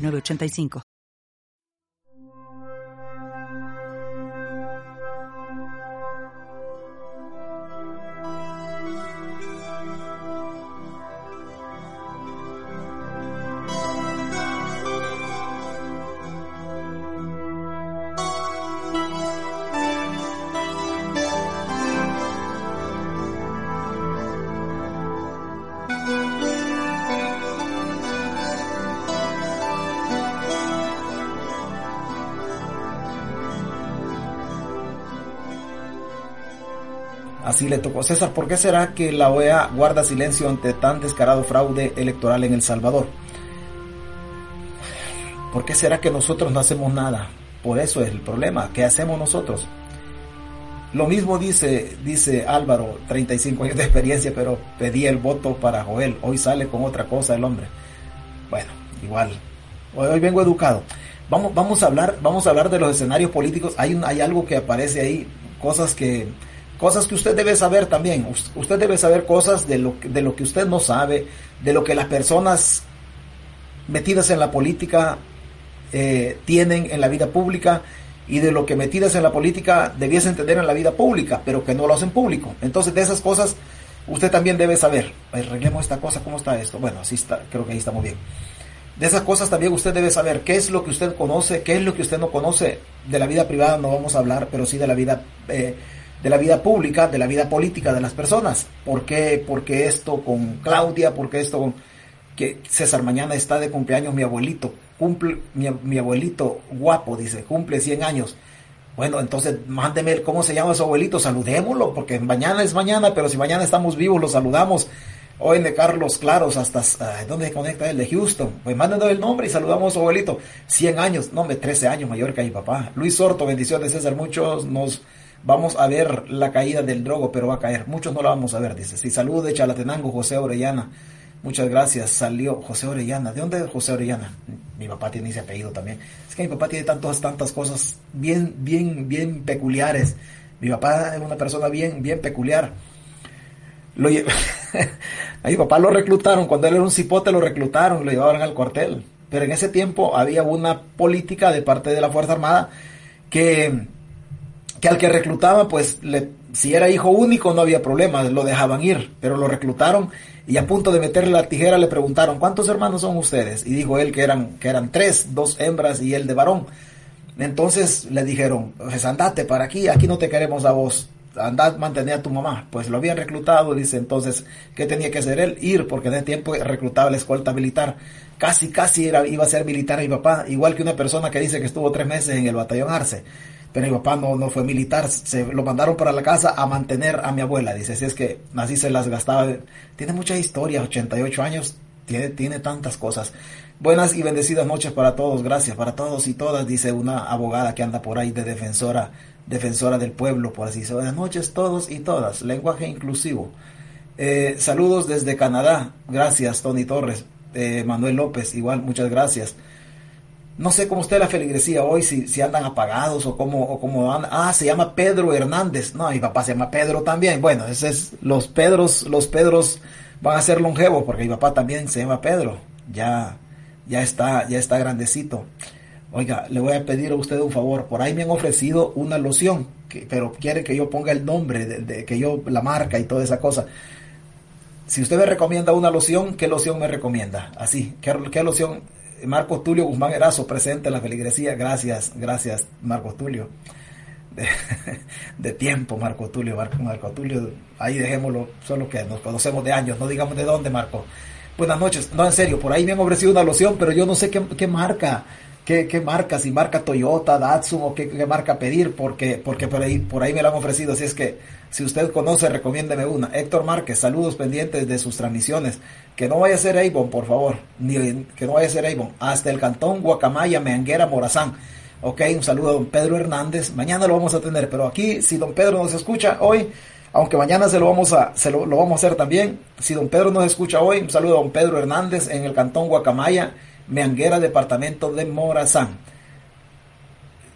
985. Así le tocó. César, ¿por qué será que la OEA guarda silencio ante tan descarado fraude electoral en El Salvador? ¿Por qué será que nosotros no hacemos nada? Por eso es el problema. ¿Qué hacemos nosotros? Lo mismo dice, dice Álvaro, 35 años de experiencia, pero pedí el voto para Joel. Hoy sale con otra cosa el hombre. Bueno, igual. Hoy, vengo educado. Vamos, vamos, a hablar, vamos a hablar de los escenarios políticos. Hay, hay algo que aparece ahí, cosas que, cosas que usted debe saber también. Usted debe saber cosas de lo, de lo que usted no sabe, de lo que las personas metidas en la política eh, tienen en la vida pública y de lo que metidas en la política debiesen tener en la vida pública, pero que no lo hacen público. Entonces, de esas cosas usted también debe saber. Arreglemos esta cosa, ¿cómo está esto? Bueno, así está, creo que ahí está muy bien. De esas cosas también usted debe saber qué es lo que usted conoce, qué es lo que usted no conoce. De la vida privada no vamos a hablar, pero sí de la vida eh, de la vida pública, de la vida política de las personas. ¿Por qué? Porque esto con Claudia, porque esto con que César mañana está de cumpleaños mi abuelito, cumple mi, abuelito guapo, dice, cumple 100 años. Bueno, entonces mándeme cómo se llama su abuelito, saludémoslo, porque mañana es mañana, pero si mañana estamos vivos, lo saludamos. Hoy de Carlos Claros hasta, ¿dónde se conecta él? De Houston. Pues mándenos el nombre y saludamos a su abuelito. 100 años, no, me 13 años mayor que mi papá. Luis Sorto, bendiciones César, muchos nos vamos a ver la caída del drogo, pero va a caer. Muchos no la vamos a ver, dice. Si saludo de Chalatenango, José Orellana. Muchas gracias. Salió José Orellana. ¿De dónde es José Orellana? Mi papá tiene ese apellido también. Es que mi papá tiene tantas, tantas cosas bien, bien, bien peculiares. Mi papá es una persona bien, bien peculiar. Lo a mi papá lo reclutaron, cuando él era un cipote lo reclutaron, lo llevaban al cuartel. Pero en ese tiempo había una política de parte de la Fuerza Armada que que al que reclutaba, pues si era hijo único no había problema, lo dejaban ir, pero lo reclutaron y a punto de meterle la tijera le preguntaron, ¿cuántos hermanos son ustedes? Y dijo él que eran, que eran tres, dos hembras y él de varón. Entonces le dijeron, pues andate para aquí, aquí no te queremos a vos, andad mantener a tu mamá. Pues lo habían reclutado, dice entonces, ¿qué tenía que hacer él? Ir, porque en ese tiempo reclutaba la escolta militar. Casi, casi era, iba a ser militar mi papá, igual que una persona que dice que estuvo tres meses en el batallón Arce pero mi papá no, no fue militar, se lo mandaron para la casa a mantener a mi abuela, dice, si es que así se las gastaba, tiene mucha historia, 88 años, tiene, tiene tantas cosas. Buenas y bendecidas noches para todos, gracias para todos y todas, dice una abogada que anda por ahí de defensora, defensora del pueblo, por así decirlo. Buenas noches todos y todas, lenguaje inclusivo. Eh, saludos desde Canadá, gracias Tony Torres, eh, Manuel López, igual, muchas gracias. No sé cómo está la feligresía hoy, si, si andan apagados o cómo, o cómo andan. Ah, se llama Pedro Hernández. No, mi papá se llama Pedro también. Bueno, ese es, los Pedros, los Pedros van a ser longevos porque mi papá también se llama Pedro. Ya, ya está, ya está grandecito. Oiga, le voy a pedir a usted un favor. Por ahí me han ofrecido una loción, pero quiere que yo ponga el nombre, de, que yo, la marca y toda esa cosa. Si usted me recomienda una loción, ¿qué loción me recomienda? Así, ¿qué, qué loción? Marcos Tulio Guzmán Erazo presente en la feligresía. Gracias, gracias, Marcos Tulio. De, tiempo, Marco Tulio, Marco, Tulio, ahí dejémoslo, solo que nos conocemos de años, no digamos de dónde, Marco. Buenas noches, no, en serio, por ahí me han ofrecido una loción, pero yo no sé qué, marca, qué, marca, si marca Toyota, Datsun o qué, marca pedir, porque, porque por, ahí, por ahí me la han ofrecido. Así es que si usted conoce, recomiéndeme una. Héctor Márquez, saludos pendientes de sus transmisiones. Que no vaya a ser Avon, por favor. Ni, que no vaya a ser Avon. Hasta el cantón Guacamaya, Meanguera, Morazán. Ok, un saludo a don Pedro Hernández. Mañana lo vamos a tener, pero aquí, si don Pedro nos escucha hoy, aunque mañana se lo vamos a, se lo, lo vamos a hacer también. Si don Pedro nos escucha hoy, un saludo a don Pedro Hernández en el cantón Guacamaya Meanguera, departamento de Morazán.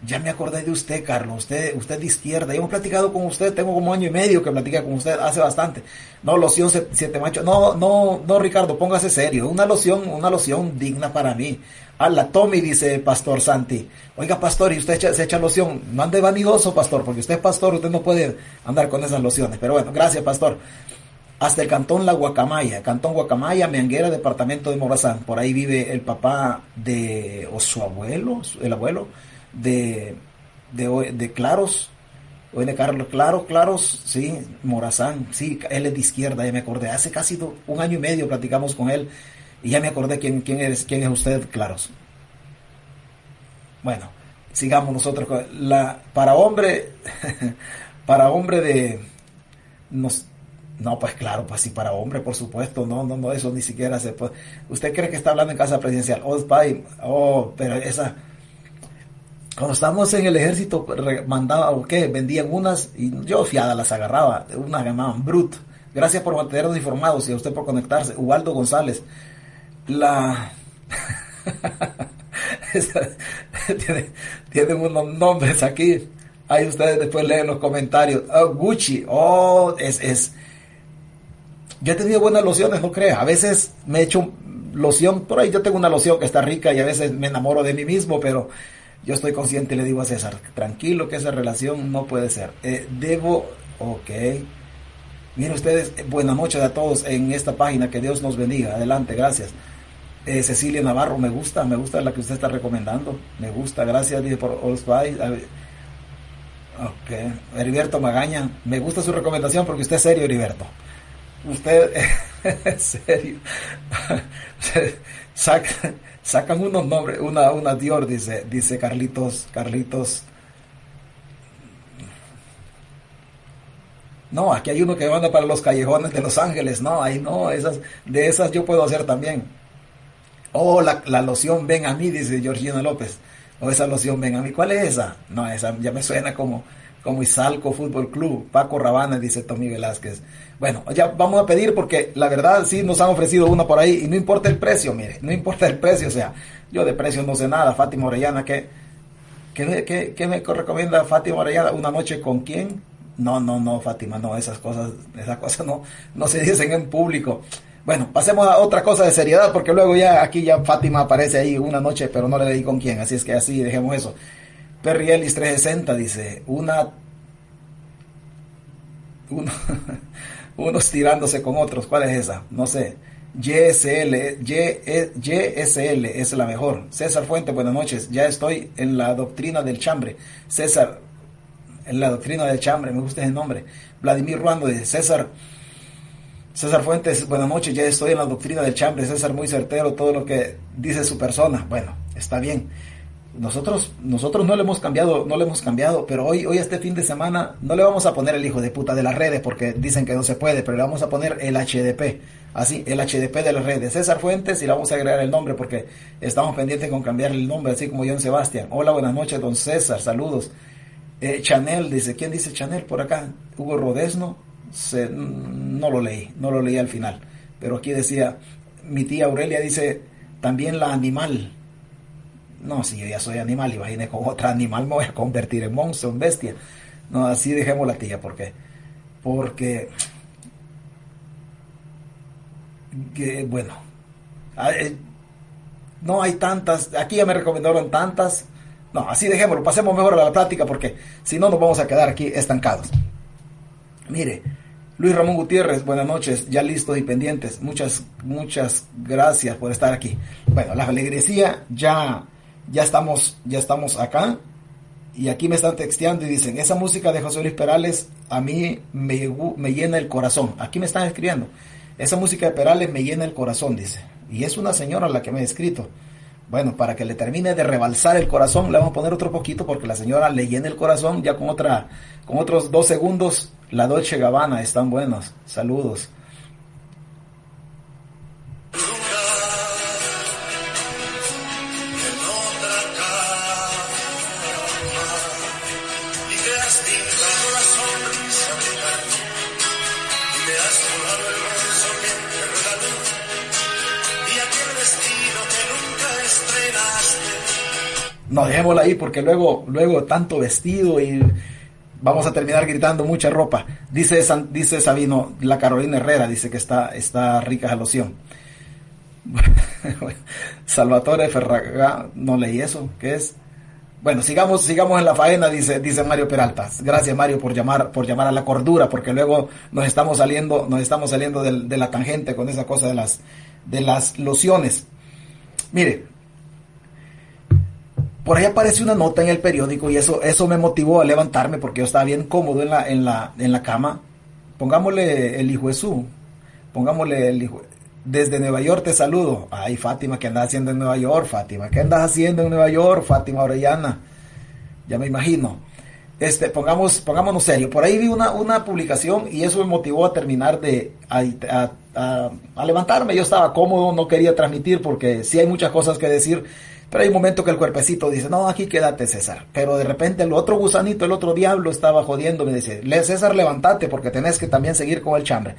Ya me acordé de usted, Carlos, usted, usted de izquierda. Hemos platicado con usted, tengo como año y medio que platicé con usted, hace bastante. No, loción siete machos. No, no, no, Ricardo, póngase serio. Una loción, una loción digna para mí. A la Tommy, dice Pastor Santi. Oiga, Pastor, y usted se echa loción. No ande vanidoso, Pastor, porque usted es pastor, usted no puede andar con esas lociones. Pero bueno, gracias, Pastor hasta el cantón La Guacamaya, cantón Guacamaya, Meanguera, departamento de Morazán. Por ahí vive el papá de, o su abuelo, el abuelo de, de, de Claros, o de Carlos Claros, Claros, sí, Morazán, sí, él es de izquierda, ya me acordé. Hace casi un año y medio platicamos con él y ya me acordé quién, quién, eres, quién es usted, Claros. Bueno, sigamos nosotros la, para hombre, para hombre de, nos, no, pues claro, pues sí, para hombre, por supuesto, no, no, no, eso ni siquiera se puede. ¿Usted cree que está hablando en casa presidencial? Oh, oh, pero esa. Cuando estábamos en el ejército, mandaba, o qué, vendían unas y yo fiada las agarraba, unas llamaban Brut. Gracias por mantenernos informados y a usted por conectarse. Ubaldo González. La. tiene, tienen unos nombres aquí. Ahí ustedes después leen los comentarios. Oh, Gucci. Oh, es, es yo he tenido buenas lociones, no creas. A veces me he hecho loción, por ahí yo tengo una loción que está rica y a veces me enamoro de mí mismo, pero yo estoy consciente y le digo a César, tranquilo que esa relación no puede ser. Eh, debo, ok. Miren ustedes, buenas noches a todos en esta página, que Dios nos bendiga. Adelante, gracias. Eh, Cecilia Navarro, me gusta, me gusta la que usted está recomendando. Me gusta, gracias, dice por All Spice. Ok. Heriberto Magaña, me gusta su recomendación porque usted es serio, Heriberto usted, en serio, sacan, unos nombres, una, una Dior, dice, dice Carlitos, Carlitos. No, aquí hay uno que manda para los callejones de Los Ángeles, no, ahí no, esas, de esas yo puedo hacer también. Oh, la, la loción ven a mí, dice Georgina López. O oh, esa loción ven a mí. ¿Cuál es esa? No, esa ya me suena como, como Izalco Fútbol Club, Paco Rabana, dice Tommy Velázquez. Bueno, ya vamos a pedir porque la verdad sí nos han ofrecido una por ahí y no importa el precio, mire, no importa el precio, o sea, yo de precio no sé nada, Fátima Orellana, ¿qué, qué, me recomienda Fátima Orellana? ¿Una noche con quién? No, no, no, Fátima, no, esas cosas, esas cosas no, no se dicen en público. Bueno, pasemos a otra cosa de seriedad, porque luego ya aquí ya Fátima aparece ahí una noche, pero no le di con quién, así es que así dejemos eso. Perry Ellis 360 dice, una, unos tirándose con otros, ¿cuál es esa? No sé. YSL, YSL es la mejor. César Fuente, buenas noches. Ya estoy en la doctrina del chambre. César, en la doctrina del chambre, me gusta ese nombre. Vladimir Ruando dice, César, César Fuentes, buenas noches, ya estoy en la doctrina del chambre. César, muy certero todo lo que dice su persona. Bueno, está bien. Nosotros, nosotros no le hemos cambiado, no le hemos cambiado, pero hoy, hoy este fin de semana no le vamos a poner el hijo de puta de las redes porque dicen que no se puede, pero le vamos a poner el HDP, así, el HDP de las redes, César Fuentes y le vamos a agregar el nombre porque estamos pendientes con cambiar el nombre, así como John Sebastián. Hola, buenas noches, don César, saludos. Eh, Chanel dice, ¿quién dice Chanel por acá? Hugo Rodesno, se, no lo leí, no lo leí al final, pero aquí decía, mi tía Aurelia dice, también la animal, no, si yo ya soy animal, y imagínese con otro animal me voy a convertir en monstruo, en bestia. No, así dejemos la tía, porque, porque, que, bueno, ah, eh, no hay tantas, aquí ya me recomendaron tantas, no, así dejémoslo, pasemos mejor a la plática, porque si no nos vamos a quedar aquí estancados. Mire, Luis Ramón Gutiérrez, buenas noches, ya listos y pendientes. Muchas, muchas gracias por estar aquí. Bueno, la alegría ya ya estamos, ya estamos acá. Y aquí me están texteando y dicen, esa música de José Luis Perales a mí me, me llena el corazón. Aquí me están escribiendo. Esa música de Perales me llena el corazón, dice. Y es una señora la que me ha escrito. Bueno, para que le termine de rebalsar el corazón, le vamos a poner otro poquito porque la señora le llena el corazón ya con otra, con otros dos segundos. La Dolce Gabbana, están buenos. Saludos. No, dejémosla ahí porque luego, luego tanto vestido y vamos a terminar gritando mucha ropa. Dice, dice Sabino, la Carolina Herrera dice que está, está rica la loción. Salvatore Ferraga, no leí eso, ¿qué es? Bueno, sigamos, sigamos en la faena, dice, dice Mario Peralta. Gracias Mario por llamar, por llamar a la cordura, porque luego nos estamos saliendo, nos estamos saliendo de, de la tangente con esa cosa de las, de las lociones. Mire, por ahí aparece una nota en el periódico y eso, eso me motivó a levantarme porque yo estaba bien cómodo en la, en la, en la cama. Pongámosle el hijo Jesús, pongámosle el hijo. Desde Nueva York te saludo. Ay, Fátima, ¿qué andas haciendo en Nueva York, Fátima? ¿Qué andas haciendo en Nueva York, Fátima Orellana? Ya me imagino. Este, pongamos, pongámonos serio. Por ahí vi una, una publicación y eso me motivó a terminar de, a, levantarme. Yo estaba cómodo, no quería transmitir porque sí hay muchas cosas que decir pero hay un momento que el cuerpecito dice, no, aquí quédate César. Pero de repente el otro gusanito, el otro diablo estaba jodiendo, me dice, César, levántate porque tenés que también seguir con el chambre.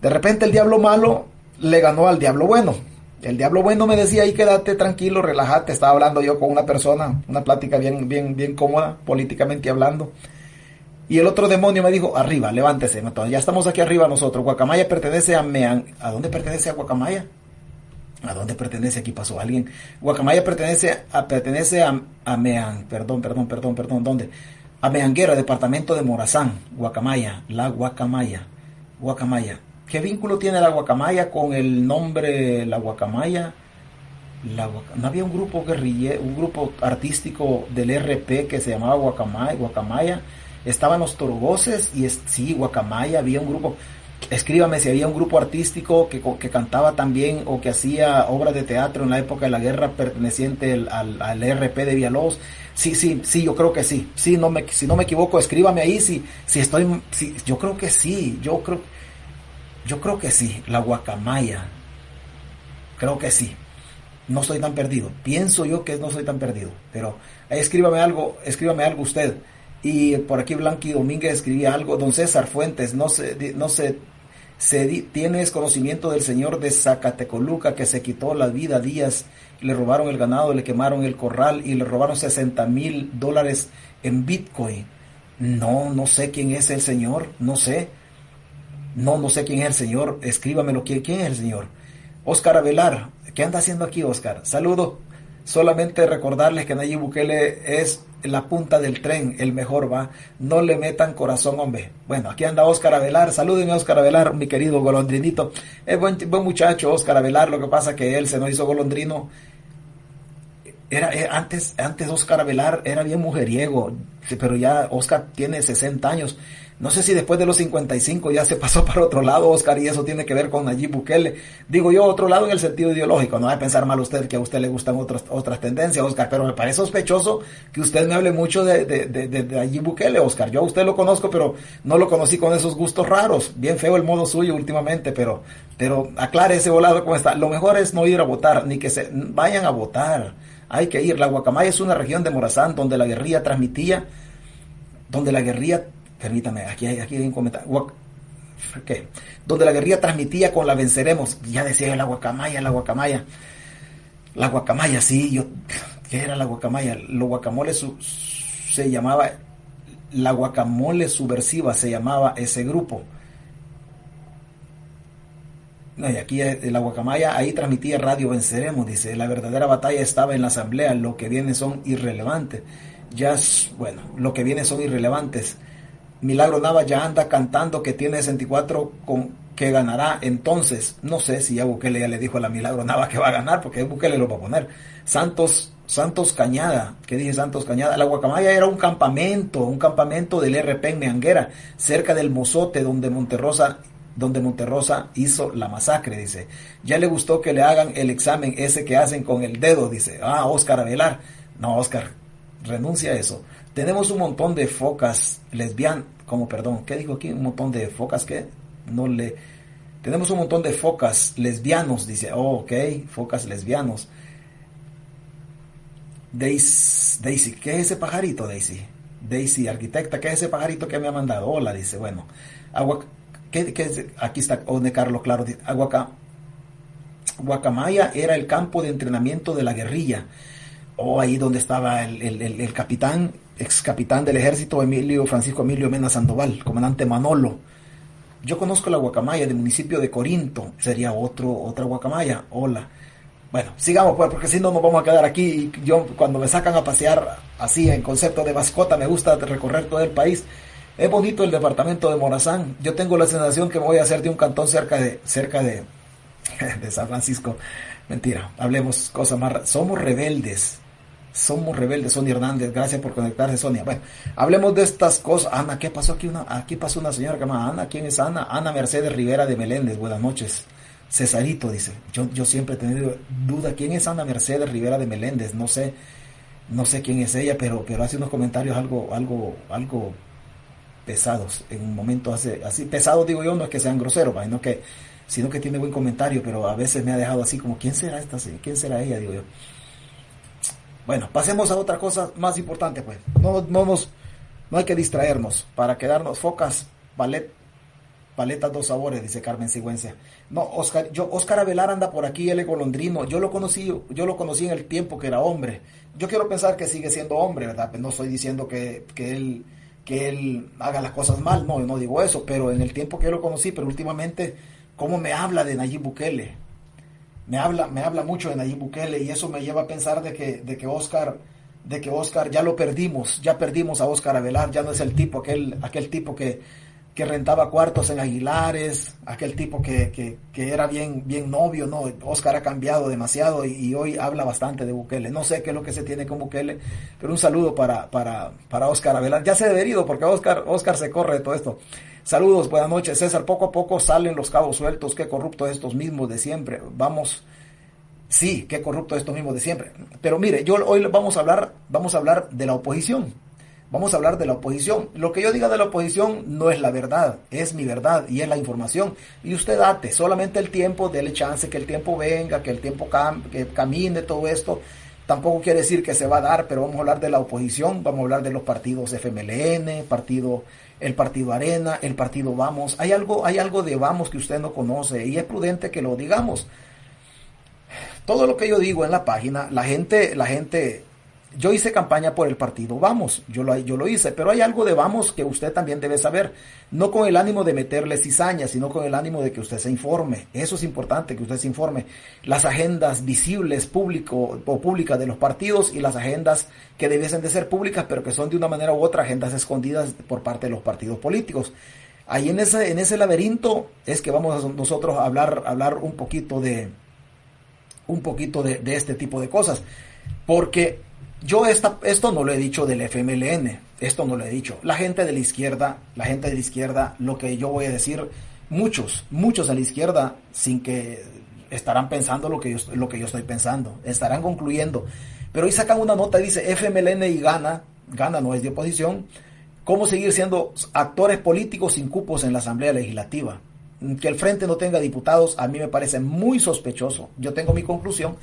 De repente el diablo malo le ganó al diablo bueno. El diablo bueno me decía, ahí quédate tranquilo, relájate. Estaba hablando yo con una persona, una plática bien, bien, bien cómoda, políticamente hablando. Y el otro demonio me dijo, arriba, levántese. Ya estamos aquí arriba nosotros. Guacamaya pertenece a Mean. ¿A dónde pertenece a Guacamaya? ¿A dónde pertenece? Aquí pasó alguien. Guacamaya pertenece a, pertenece a, a perdón, perdón, perdón, perdón, ¿dónde? A Meanguera, departamento de Morazán, Guacamaya, la Guacamaya, Guacamaya. ¿Qué vínculo tiene la Guacamaya con el nombre La Guacamaya? No había un grupo guerrillero, un grupo artístico del RP que se llamaba Guacamaya, Guacamaya. Estaban los Torgoces y sí, Guacamaya, había un grupo. Escríbame si había un grupo artístico que, que, cantaba también o que hacía obras de teatro en la época de la guerra perteneciente al, al, RP de Villalobos. Sí, sí, sí, yo creo que sí. Sí, no me, si no me equivoco, escríbame ahí si, si estoy, si, yo creo que sí, yo creo, yo creo que sí, la guacamaya. Creo que sí. No soy tan perdido. Pienso yo que no soy tan perdido. Pero escríbame algo, escríbame algo usted. Y por aquí Blanqui Domínguez escribía algo, don César Fuentes, no se, no se se tienes conocimiento del señor de Zacatecoluca que se quitó la vida días, le robaron el ganado, le quemaron el corral y le robaron 60 mil dólares en Bitcoin. No, no sé quién es el señor, no sé. No, no sé quién es el señor. Escríbamelo, ¿quién, quién es el señor? Oscar Avelar, ¿qué anda haciendo aquí, Oscar? Saludo. Solamente recordarles que Nayib Bukele es la punta del tren, el mejor va. No le metan corazón, hombre. Bueno, aquí anda Oscar Avelar. Salúdenme a Oscar Avelar, mi querido golondrinito. Es buen, buen muchacho, Oscar Avelar. Lo que pasa que él se nos hizo golondrino. Era, eh, antes, antes Oscar Avelar era bien mujeriego, pero ya Oscar tiene 60 años no sé si después de los 55 ya se pasó para otro lado, Oscar, y eso tiene que ver con Nayib Bukele. Digo yo, otro lado en el sentido ideológico. No va a pensar mal usted que a usted le gustan otras, otras tendencias, Oscar, pero me parece sospechoso que usted me hable mucho de, de, de, Bukele, Oscar. Yo a usted lo conozco, pero no lo conocí con esos gustos raros. Bien feo el modo suyo últimamente, pero, pero aclare ese volado cómo está. Lo mejor es no ir a votar, ni que se vayan a votar. Hay que ir. La Guacamaya es una región de Morazán donde la guerrilla transmitía, donde la guerrilla permítame, aquí hay, aquí hay un comentario. ¿Qué? Donde la guerrilla transmitía con la venceremos. Ya decía la guacamaya, la guacamaya. La guacamaya, sí, yo. ¿Qué era la guacamaya? Los guacamoles se llamaba. La guacamole subversiva se llamaba ese grupo. No, y aquí eh, la guacamaya, ahí transmitía Radio Venceremos, dice, la verdadera batalla estaba en la asamblea, lo que viene son irrelevantes. Ya, bueno, lo que viene son irrelevantes. Milagro Nava ya anda cantando que tiene 64 con que ganará. Entonces, no sé si ya Bukele ya le dijo a la Milagro Nava que va a ganar, porque Bukele lo va a poner. Santos, Santos Cañada, ¿qué dije Santos Cañada? La Guacamaya era un campamento, un campamento del RP en Meanguera, cerca del Mozote, donde Monterrosa donde Monterrosa hizo la masacre, dice. Ya le gustó que le hagan el examen ese que hacen con el dedo, dice. Ah, Oscar Avelar. No, Oscar, renuncia a eso. Tenemos un montón de focas lesbianas, como perdón, ¿qué dijo aquí? Un montón de focas que no le... Tenemos un montón de focas lesbianos, dice. Oh, ok, focas lesbianos. Daisy, Daisy, ¿qué es ese pajarito, Daisy? Daisy, arquitecta, ¿qué es ese pajarito que me ha mandado? Hola, dice, bueno. Agua, ¿qué, es? Aquí está, donde Carlos Claro, Aguaca, Guacamaya era el campo de entrenamiento de la guerrilla. O oh, ahí donde estaba el, el, capitán, ex capitán del ejército Emilio Francisco Emilio Mena Sandoval, comandante Manolo. Yo conozco la Guacamaya del municipio de Corinto, sería otro, otra Guacamaya. Hola. Bueno, sigamos pues, porque si no nos vamos a quedar aquí. Yo cuando me sacan a pasear así en concepto de mascota, me gusta recorrer todo el país. Es bonito el departamento de Morazán. Yo tengo la sensación que me voy a hacer de un cantón cerca de, cerca de San Francisco. Mentira, hablemos cosas más. Somos rebeldes. Somos rebeldes, Sonia Hernández. Gracias por conectarse, Sonia. Bueno, hablemos de estas cosas. Ana, ¿qué pasó aquí? Una, aquí pasó una señora que llama Ana. ¿Quién es Ana? Ana Mercedes Rivera de Meléndez. Buenas noches. Cesarito dice, yo, yo siempre he tenido duda, ¿quién es Ana Mercedes Rivera de Meléndez? No sé, no sé quién es ella, pero, pero hace unos comentarios algo, algo, algo pesados. En un momento hace, así, pesados digo yo, no es que sean groseros, sino que, sino que tiene buen comentario, pero a veces me ha dejado así como, ¿quién será esta? ¿Quién será ella? Digo yo. Bueno, pasemos a otra cosa más importante, pues. No, no nos, no hay que distraernos para quedarnos focas, ballet Paletas dos sabores, dice Carmen Sigüencia. No, Oscar, yo, Oscar Avelar anda por aquí, él es golondrino. Yo lo conocí, yo lo conocí en el tiempo que era hombre. Yo quiero pensar que sigue siendo hombre, ¿verdad? Pues no estoy diciendo que, él que él haga las cosas mal, no, no digo eso, pero en el tiempo que yo lo conocí, pero últimamente, ¿cómo me habla de Nayib Bukele? Me habla, me habla mucho de Nayib Bukele y eso me lleva a pensar de que, de que Oscar, de que Oscar ya lo perdimos, ya perdimos a Oscar Avelar, ya no es el tipo, aquel, aquel tipo que, que rentaba cuartos en Aguilares, aquel tipo que, que, era bien, bien novio, ¿no? Oscar ha cambiado demasiado y, hoy habla bastante de Bukele. No sé qué es lo que se tiene con Bukele, pero un saludo para, para, para Oscar Avelar. Ya se debe ido porque Oscar, Oscar se corre de todo esto. Saludos, buenas noches, César. Poco a poco salen los cabos sueltos, qué corrupto estos mismos de siempre. Vamos, sí, qué corrupto estos mismos de siempre. Pero mire, yo hoy vamos a hablar, vamos a hablar de la oposición Vamos a hablar de la oposición. Lo que yo diga de la oposición no es la verdad, es mi verdad y es la información. Y usted date solamente el tiempo, dele chance que el tiempo venga, que el tiempo que camine todo esto. Tampoco quiere decir que se va a dar, pero vamos a hablar de la oposición, vamos a hablar de los partidos FMLN, partido, el partido Arena, el partido Vamos. Hay algo, hay algo de Vamos que usted no conoce y es prudente que lo digamos. Todo lo que yo digo en la página, la gente, la gente yo hice campaña por el partido Vamos, yo lo, yo lo hice, pero hay algo de Vamos que usted también debe saber, no con el ánimo de meterle cizaña, sino con el ánimo de que usted se informe. Eso es importante, que usted se informe. Las agendas visibles o públicas de los partidos y las agendas que debiesen de ser públicas, pero que son de una manera u otra agendas escondidas por parte de los partidos políticos. Ahí en ese, en ese laberinto es que vamos a nosotros a hablar, hablar un poquito de un poquito de este tipo de cosas. Porque yo esta, esto no lo he dicho del FMLN, esto no lo he dicho. La gente de la izquierda, la gente de la izquierda, lo que yo voy a decir, muchos, muchos de la izquierda, sin que estarán pensando lo que yo, lo que yo estoy pensando, estarán concluyendo. Pero hoy sacan una nota y dice FMLN y gana, gana no es de oposición, cómo seguir siendo actores políticos sin cupos en la Asamblea Legislativa. Que el frente no tenga diputados a mí me parece muy sospechoso. Yo tengo mi conclusión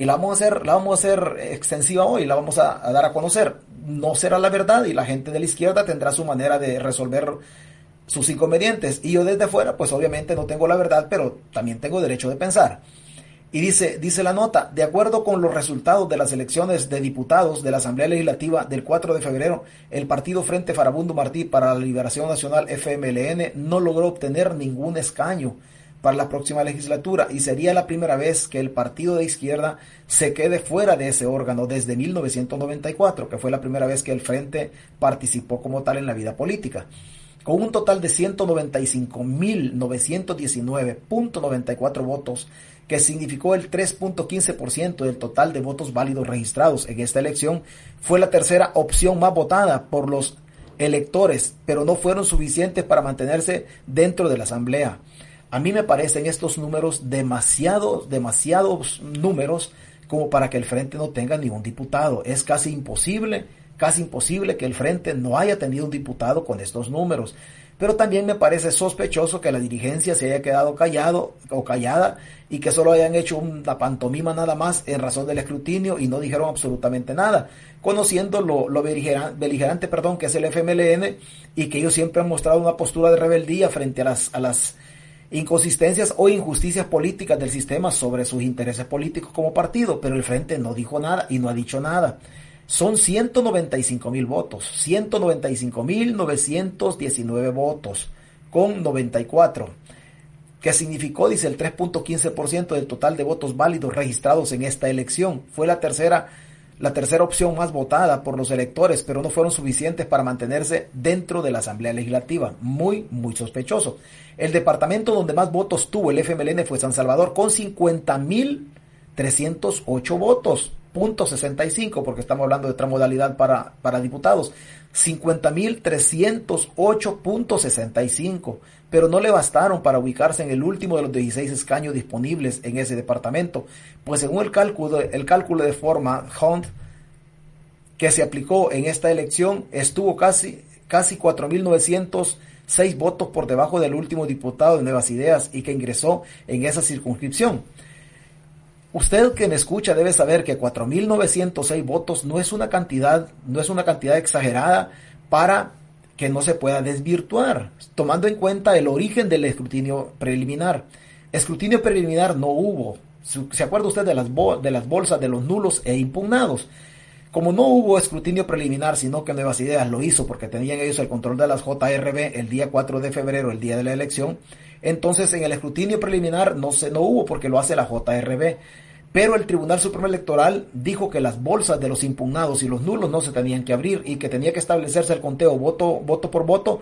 y la vamos a hacer, la vamos a hacer extensiva hoy, la vamos a, dar a conocer. No será la verdad y la gente de la izquierda tendrá su manera de resolver sus inconvenientes. Y yo desde fuera, pues obviamente no tengo la verdad, pero también tengo derecho de pensar. Y dice, dice la nota, de acuerdo con los resultados de las elecciones de diputados de la Asamblea Legislativa del 4 de febrero, el partido Frente Farabundo Martí para la Liberación Nacional FMLN no logró obtener ningún escaño para la próxima legislatura y sería la primera vez que el partido de izquierda se quede fuera de ese órgano desde 1994, que fue la primera vez que el Frente participó como tal en la vida política. Con un total de 195.919.94 votos, que significó el 3.15% del total de votos válidos registrados en esta elección, fue la tercera opción más votada por los electores, pero no fueron suficientes para mantenerse dentro de la Asamblea. A mí me parecen estos números demasiados, demasiados números como para que el Frente no tenga ningún diputado. Es casi imposible, casi imposible que el Frente no haya tenido un diputado con estos números. Pero también me parece sospechoso que la dirigencia se haya quedado callado o callada y que solo hayan hecho una pantomima nada más en razón del escrutinio y no dijeron absolutamente nada, conociendo lo, lo beligerante, perdón, que es el FMLN y que ellos siempre han mostrado una postura de rebeldía frente a las, a las inconsistencias o injusticias políticas del sistema sobre sus intereses políticos como partido, pero el Frente no dijo nada y no ha dicho nada son 195 mil votos, 195 mil 919 votos con 94, que significó, dice, el 3.15% del total de votos válidos registrados en esta elección. Fue la tercera, la tercera opción más votada por los electores, pero no fueron suficientes para mantenerse dentro de la Asamblea Legislativa. Muy, muy sospechoso. El departamento donde más votos tuvo el FMLN fue San Salvador con 50 mil 308 votos 65, porque estamos hablando de otra modalidad para, para diputados, 50.308.65, pero no le bastaron para ubicarse en el último de los 16 escaños disponibles en ese departamento, pues según el cálculo, el cálculo de forma Hunt que se aplicó en esta elección, estuvo casi, casi 4.906 votos por debajo del último diputado de Nuevas Ideas y que ingresó en esa circunscripción. Usted que me escucha debe saber que 4.906 votos no es una cantidad, no es una cantidad exagerada para que no se pueda desvirtuar, tomando en cuenta el origen del escrutinio preliminar. Escrutinio preliminar no hubo. ¿Se acuerda usted de las, de las bolsas de los nulos e impugnados? Como no hubo escrutinio preliminar, sino que Nuevas Ideas lo hizo porque tenían ellos el control de las JRB el día 4 de febrero, el día de la elección, entonces en el escrutinio preliminar no, se, no hubo porque lo hace la JRB. Pero el Tribunal Supremo Electoral dijo que las bolsas de los impugnados y los nulos no se tenían que abrir y que tenía que establecerse el conteo voto, voto por voto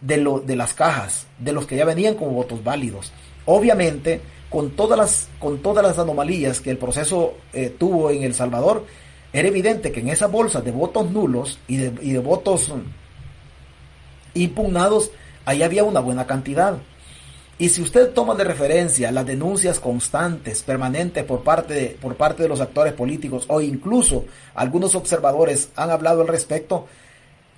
de, lo, de las cajas, de los que ya venían como votos válidos. Obviamente, con todas las, con todas las anomalías que el proceso eh, tuvo en El Salvador, era evidente que en esas bolsas de votos nulos y de, y de votos impugnados, ahí había una buena cantidad. Y si usted toma de referencia las denuncias constantes, permanentes por parte, de, por parte de los actores políticos o incluso algunos observadores han hablado al respecto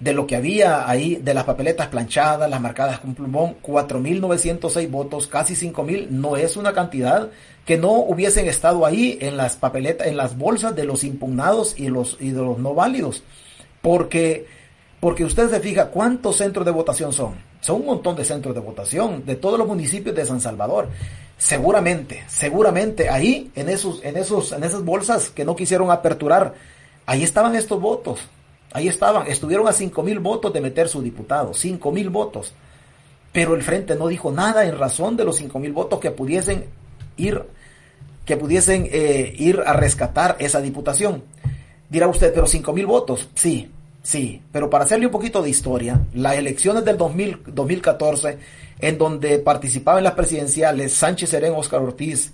de lo que había ahí, de las papeletas planchadas, las marcadas con plumón, 4.906 votos, casi 5.000, no es una cantidad que no hubiesen estado ahí en las papeletas, en las bolsas de los impugnados y, los, y de los no válidos. Porque, porque usted se fija cuántos centros de votación son son un montón de centros de votación de todos los municipios de San Salvador. Seguramente, seguramente ahí, en esos, en esos, en esas bolsas que no quisieron aperturar, ahí estaban estos votos. Ahí estaban, estuvieron a cinco mil votos de meter su diputado, cinco mil votos. Pero el frente no dijo nada en razón de los cinco mil votos que pudiesen ir, que pudiesen eh, ir a rescatar esa diputación. Dirá usted, pero cinco mil votos, sí, Sí, pero para hacerle un poquito de historia, las elecciones del 2014, en donde participaban en las presidenciales Sánchez Serén, Óscar Ortiz,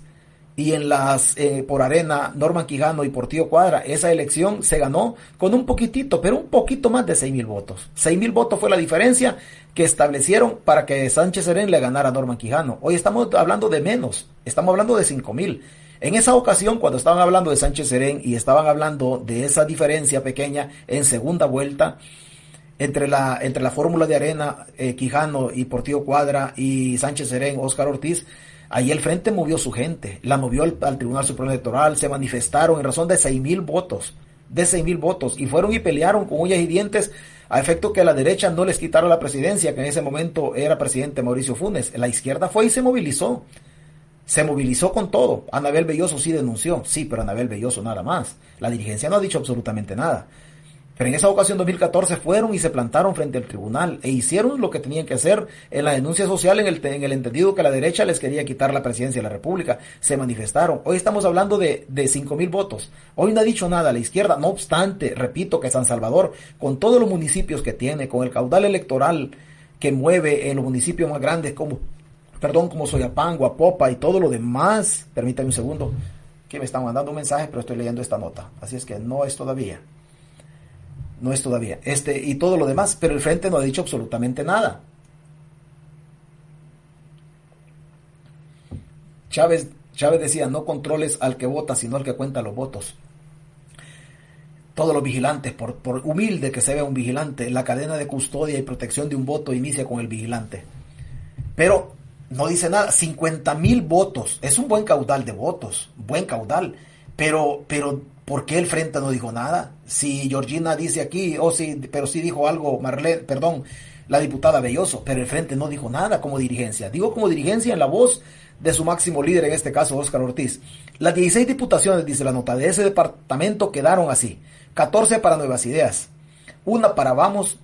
y en las eh, por arena Norman Quijano y Portillo Cuadra, esa elección se ganó con un poquitito, pero un poquito más de seis mil votos. Seis mil votos fue la diferencia que establecieron para que Sánchez Serén le ganara a Norman Quijano. Hoy estamos hablando de menos, estamos hablando de cinco mil. En esa ocasión, cuando estaban hablando de Sánchez Serén y estaban hablando de esa diferencia pequeña en segunda vuelta entre la, entre la fórmula de arena eh, Quijano y Portillo Cuadra y Sánchez Serén, Óscar Ortiz, ahí el frente movió su gente, la movió al, Tribunal Supremo Electoral, se manifestaron en razón de seis mil votos, de seis mil votos, y fueron y pelearon con uñas y dientes a efecto que la derecha no les quitara la presidencia, que en ese momento era presidente Mauricio Funes. La izquierda fue y se movilizó se movilizó con todo. Anabel Belloso sí denunció, sí, pero Anabel Belloso nada más. La dirigencia no ha dicho absolutamente nada. Pero en esa ocasión 2014 fueron y se plantaron frente al tribunal e hicieron lo que tenían que hacer en la denuncia social en el, en el entendido que la derecha les quería quitar la presidencia de la República. Se manifestaron. Hoy estamos hablando de, de 5 mil votos. Hoy no ha dicho nada la izquierda. No obstante, repito que San Salvador, con todos los municipios que tiene, con el caudal electoral que mueve en los municipios más grandes como perdón, como Soyapán, Guapopa y todo lo demás. Permítame un segundo, que me están mandando un mensaje, pero estoy leyendo esta nota. Así es que no es todavía. No es todavía. Este, y todo lo demás, pero el frente no ha dicho absolutamente nada. Chávez, Chávez decía, no controles al que vota, sino al que cuenta los votos. Todos los vigilantes, por, por humilde que se vea un vigilante, la cadena de custodia y protección de un voto inicia con el vigilante. Pero no dice nada, 50 mil votos, es un buen caudal de votos, buen caudal, pero, pero, ¿por qué el Frente no dijo nada? Si Georgina dice aquí, o oh, sí, pero sí dijo algo, Marlene, perdón, la diputada Belloso, pero el Frente no dijo nada como dirigencia, digo como dirigencia en la voz de su máximo líder, en este caso Óscar Ortiz. Las 16 diputaciones, dice la nota, de ese departamento quedaron así, 14 para Nuevas Ideas, una para Vamos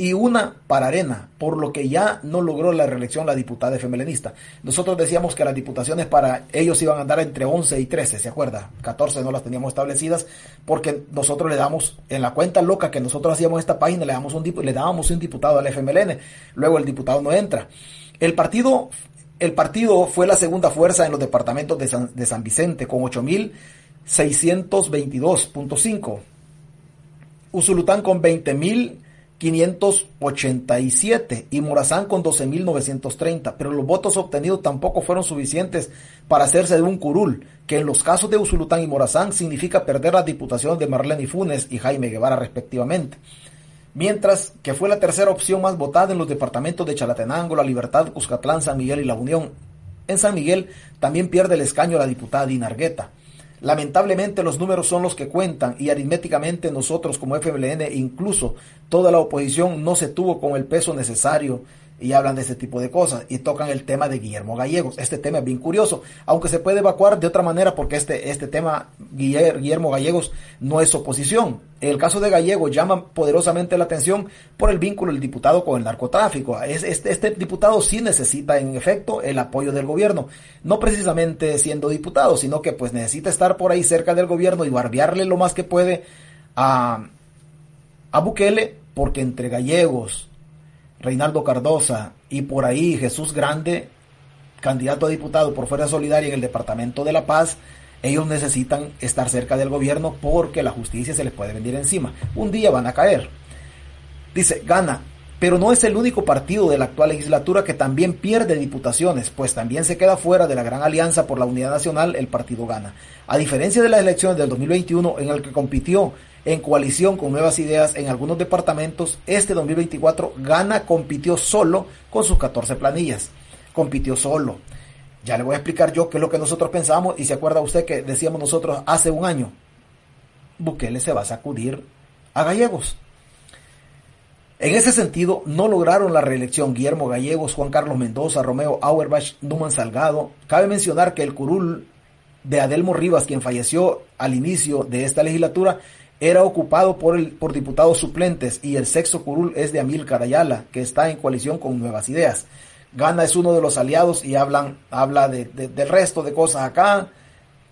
y una para Arena, por lo que ya no logró la reelección la diputada femelinista. Nosotros decíamos que las diputaciones para ellos iban a andar entre 11 y 13, ¿se acuerda? 14 no las teníamos establecidas porque nosotros le damos, en la cuenta loca que nosotros hacíamos esta página, le, damos un, le dábamos un diputado al FMLN, luego el diputado no entra. El partido, el partido fue la segunda fuerza en los departamentos de San, de San Vicente con 8.622.5. Usulután con 20.000 587 y Morazán con 12.930, pero los votos obtenidos tampoco fueron suficientes para hacerse de un curul, que en los casos de Usulután y Morazán significa perder la diputación de Marlene Funes y Jaime Guevara respectivamente. Mientras que fue la tercera opción más votada en los departamentos de Chalatenango, La Libertad, Cuscatlán, San Miguel y La Unión. En San Miguel también pierde el escaño la diputada Dinargueta. Lamentablemente los números son los que cuentan y aritméticamente nosotros como FMLN, incluso toda la oposición, no se tuvo con el peso necesario y hablan de ese tipo de cosas y tocan el tema de Guillermo Gallegos. Este tema es bien curioso, aunque se puede evacuar de otra manera porque este, este tema, Guillermo Gallegos, no es oposición. El caso de Gallegos llama poderosamente la atención por el vínculo del diputado con el narcotráfico. Este, este diputado sí necesita en efecto el apoyo del gobierno, no precisamente siendo diputado, sino que pues necesita estar por ahí cerca del gobierno y barbearle lo más que puede a, a Bukele, porque entre Gallegos, Reinaldo Cardosa y por ahí Jesús Grande, candidato a diputado por Fuerza Solidaria en el Departamento de La Paz, ellos necesitan estar cerca del gobierno porque la justicia se les puede venir encima. Un día van a caer. Dice, gana, pero no es el único partido de la actual legislatura que también pierde diputaciones, pues también se queda fuera de la gran alianza por la unidad nacional, el partido gana. A diferencia de las elecciones del 2021 en el que compitió en coalición con nuevas ideas en algunos departamentos, este 2024 Gana compitió solo con sus 14 planillas. Compitió solo. Ya le voy a explicar yo qué es lo que nosotros pensamos y se acuerda usted que decíamos nosotros hace un año, Bukele se va a sacudir a Gallegos. En ese sentido, no lograron la reelección Guillermo Gallegos, Juan Carlos Mendoza, Romeo Auerbach, Numan Salgado. Cabe mencionar que el curul de Adelmo Rivas, quien falleció al inicio de esta legislatura, era ocupado por, por diputados suplentes y el sexto curul es de Amílcar Ayala, que está en coalición con Nuevas Ideas. Gana es uno de los aliados y hablan, habla de, del resto de cosas acá.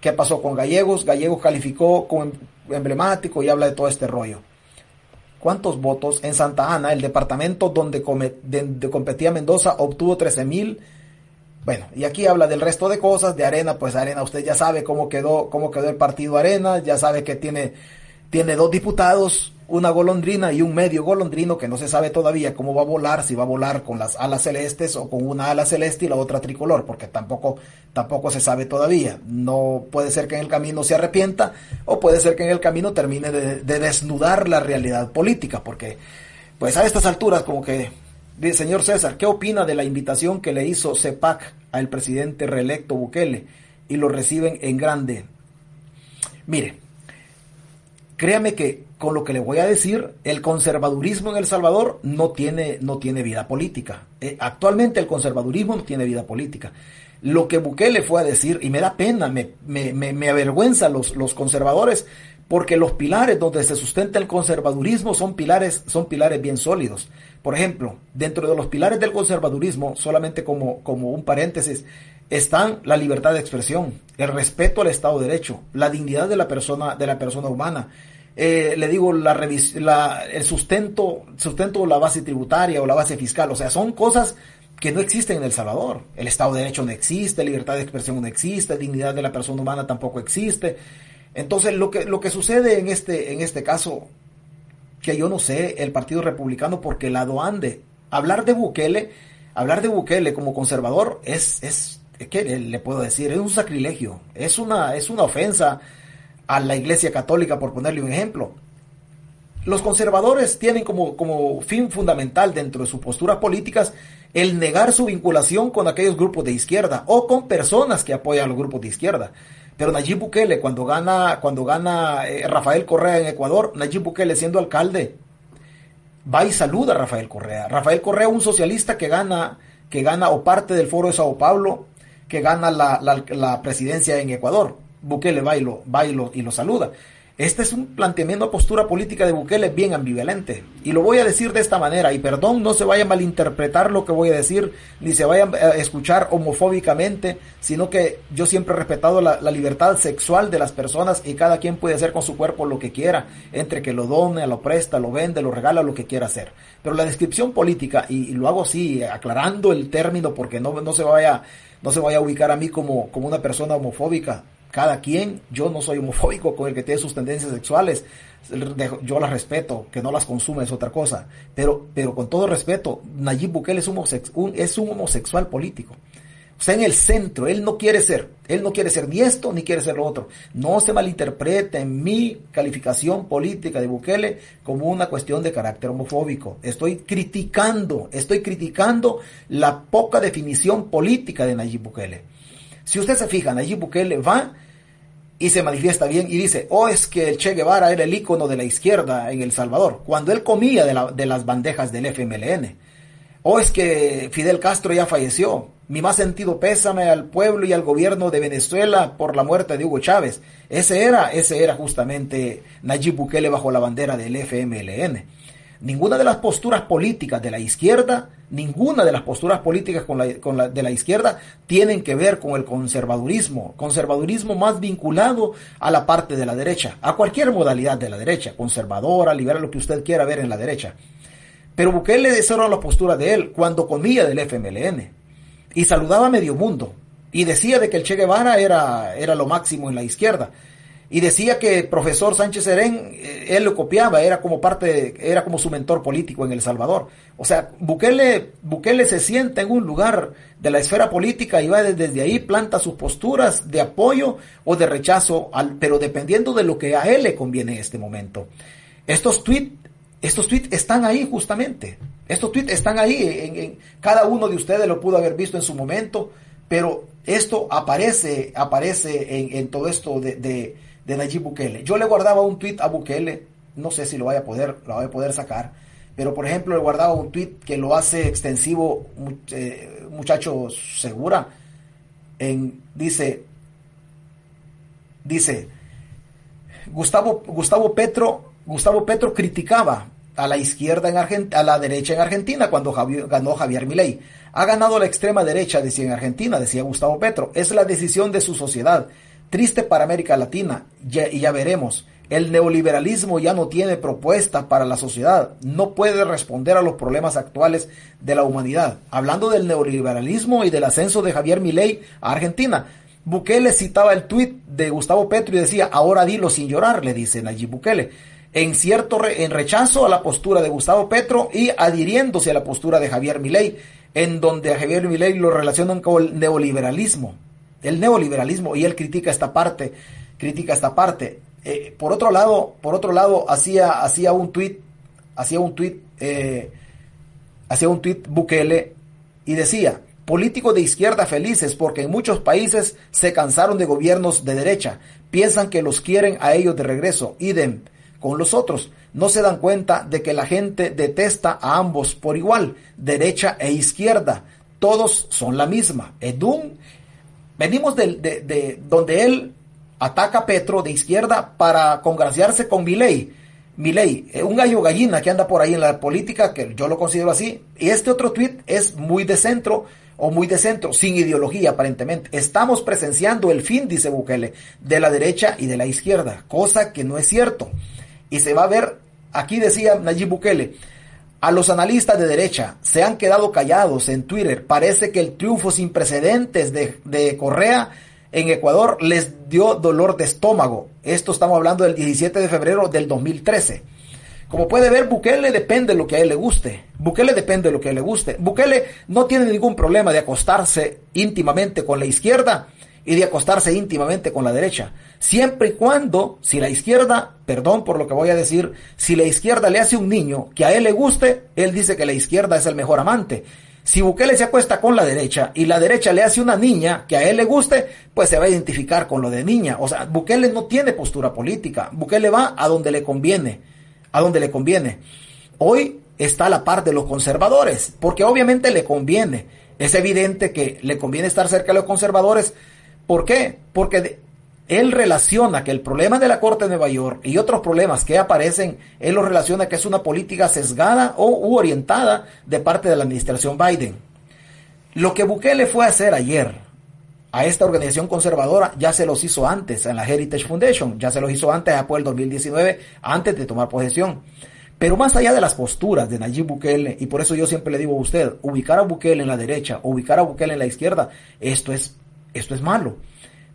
¿Qué pasó con Gallegos? Gallegos calificó como em, emblemático y habla de todo este rollo. ¿Cuántos votos? En Santa Ana, el departamento donde, competía Mendoza, obtuvo 13 mil. Bueno, y aquí habla del resto de cosas, de Arena, pues Arena, usted ya sabe cómo quedó, cómo quedó el partido Arena, ya sabe que tiene tiene dos diputados, una golondrina y un medio golondrino que no se sabe todavía cómo va a volar, si va a volar con las alas celestes o con una ala celeste y la otra tricolor, porque tampoco, tampoco se sabe todavía. No puede ser que en el camino se arrepienta o puede ser que en el camino termine de, desnudar la realidad política, porque pues a estas alturas como que, señor César, ¿qué opina de la invitación que le hizo CEPAC al presidente reelecto Bukele y lo reciben en grande? Mire, Créame que con lo que le voy a decir, el conservadurismo en El Salvador no tiene, no tiene vida política. Eh, actualmente el conservadurismo no tiene vida política. Lo que Bukele fue a decir, y me da pena, me, me, me, avergüenza los, los conservadores, porque los pilares donde se sustenta el conservadurismo son pilares, son pilares bien sólidos. Por ejemplo, dentro de los pilares del conservadurismo, solamente como, como un paréntesis, están la libertad de expresión, el respeto al Estado de Derecho, la dignidad de la persona, de la persona humana. Eh, le digo, la, la, el sustento, sustento la base tributaria o la base fiscal. O sea, son cosas que no existen en El Salvador. El Estado de Derecho no existe, libertad de expresión no existe, dignidad de la persona humana tampoco existe. Entonces, lo que, lo que sucede en este, en este caso que yo no sé el Partido Republicano por qué lado ande. Hablar de Bukele, hablar de Bukele como conservador es, es, ¿qué le puedo decir? Es un sacrilegio, es una, es una ofensa a la Iglesia Católica, por ponerle un ejemplo. Los conservadores tienen como, como fin fundamental dentro de sus posturas políticas el negar su vinculación con aquellos grupos de izquierda o con personas que apoyan a los grupos de izquierda. Pero Nayib Bukele, cuando gana, cuando gana eh, Rafael Correa en Ecuador, Nayib Bukele siendo alcalde, va y saluda a Rafael Correa. Rafael Correa, un socialista que gana, que gana o parte del foro de Sao Paulo, que gana la, la, presidencia en Ecuador. Bukele va y lo, y lo, y saluda. Este es un planteamiento postura política de Bukele bien ambivalente. Y lo voy a decir de esta manera, y perdón, no se vaya a malinterpretar lo que voy a decir, ni se vaya a escuchar homofóbicamente, sino que yo siempre he respetado la, libertad sexual de las personas y cada quien puede hacer con su cuerpo lo que quiera, entre que lo done, lo presta, lo vende, lo regala, lo que quiera hacer. Pero la descripción política, y, lo hago así, aclarando el término porque no, no se vaya no se vaya a ubicar a mí como, como una persona homofóbica. Cada quien, yo no soy homofóbico con el que tiene sus tendencias sexuales, yo las respeto, que no las consume es otra cosa, pero, pero con todo respeto, Nayib Bukele es un, es un homosexual político. Está en el centro, él no quiere ser, él no quiere ser ni esto ni quiere ser lo otro. No se malinterprete en mi calificación política de Bukele como una cuestión de carácter homofóbico. Estoy criticando, estoy criticando la poca definición política de Nayib Bukele. Si usted se fija, Nayib Bukele va y se manifiesta bien y dice, oh, es que Che Guevara era el ícono de la izquierda en El Salvador, cuando él comía de, las bandejas del FMLN. O oh, es que Fidel Castro ya falleció. Mi más sentido pésame al pueblo y al gobierno de Venezuela por la muerte de Hugo Chávez. Ese era, ese era justamente Nayib Bukele bajo la bandera del FMLN. Ninguna de las posturas políticas de la izquierda, ninguna de las posturas políticas de la izquierda tienen que ver con el conservadurismo, conservadurismo más vinculado a la parte de la derecha, a cualquier modalidad de la derecha, conservadora, liberal, lo que usted quiera ver en la derecha. Pero Bukele esa era la postura de él cuando comía del FMLN y saludaba a medio mundo y decía de que el Che Guevara era, era lo máximo en la izquierda y decía que el profesor Sánchez Serén, eh, él lo copiaba, era como parte, era como su mentor político en El Salvador. O sea, Bukele, Bukele se sienta en un lugar de la esfera política y va desde ahí, planta sus posturas de apoyo o de rechazo, al, pero dependiendo de lo que a él le conviene en este momento. Estos tweets, estos tweets están ahí justamente. Estos tweets están ahí, en, cada uno de ustedes lo pudo haber visto en su momento, pero esto aparece, aparece en, todo esto de de Nayib Bukele. Yo le guardaba un tweet a Bukele, no sé si lo vaya a poder, lo voy a poder sacar, pero por ejemplo le guardaba un tweet que lo hace extensivo, eh, muchacho segura, dice, dice, Gustavo, Gustavo Petro, Gustavo Petro criticaba a la izquierda en Argentina, a la derecha en Argentina cuando ganó Javier Milei. Ha ganado la extrema derecha, decía en Argentina, decía Gustavo Petro. Es la decisión de su sociedad. Triste para América Latina, y ya veremos. El neoliberalismo ya no tiene propuesta para la sociedad, no puede responder a los problemas actuales de la humanidad. Hablando del neoliberalismo y del ascenso de Javier Milei a Argentina, Bukele citaba el tuit de Gustavo Petro y decía, ahora dilo sin llorar, le dice Nayib Bukele, en cierto en rechazo a la postura de Gustavo Petro y adhiriéndose a la postura de Javier Milei, en donde a Javier Milei lo relacionan con el neoliberalismo el neoliberalismo y él critica esta parte, critica esta parte. Eh, por otro lado, por otro lado, hacía, hacía un tuit, hacía un tuit, eh, hacía un tuit Bukele y decía, políticos de izquierda felices porque en muchos países se cansaron de gobiernos de derecha, piensan que los quieren a ellos de regreso, idem con los otros, no se dan cuenta de que la gente detesta a ambos por igual, derecha e izquierda, todos son la misma. Edun Venimos de, de, donde él ataca a Petro de izquierda para congraciarse con Milei. Milei, eh, un gallo gallina que anda por ahí en la política, que yo lo considero así. Y este otro tweet es muy de centro o muy de centro, sin ideología aparentemente. Estamos presenciando el fin, dice Bukele, de la derecha y de la izquierda, cosa que no es cierto. Y se va a ver, aquí decía Nayib Bukele, a los analistas de derecha se han quedado callados en Twitter. Parece que el triunfo sin precedentes de, Correa en Ecuador les dio dolor de estómago. Esto estamos hablando del 17 de febrero del 2013. Como puede ver, Bukele depende de lo que a él le guste. Bukele depende de lo que a él le guste. Bukele no tiene ningún problema de acostarse íntimamente con la izquierda y de acostarse íntimamente con la derecha. Siempre y cuando, si la izquierda, perdón por lo que voy a decir, si la izquierda le hace un niño que a él le guste, él dice que la izquierda es el mejor amante. Si Bukele se acuesta con la derecha y la derecha le hace una niña que a él le guste, pues se va a identificar con lo de niña. O sea, Bukele no tiene postura política. Bukele va a donde le conviene. A donde le conviene. Hoy está la parte de los conservadores, porque obviamente le conviene. Es evidente que le conviene estar cerca de los conservadores. ¿Por qué? Porque él relaciona que el problema de la Corte de Nueva York y otros problemas que aparecen, él lo relaciona que es una política sesgada o orientada de parte de la administración Biden. Lo que Bukele fue a hacer ayer a esta organización conservadora ya se los hizo antes en la Heritage Foundation, ya se los hizo antes, después del 2019, antes de tomar posesión. Pero más allá de las posturas de Nayib Bukele, y por eso yo siempre le digo a usted, ubicar a Bukele en la derecha, ubicar a Bukele en la izquierda, esto es, esto es malo.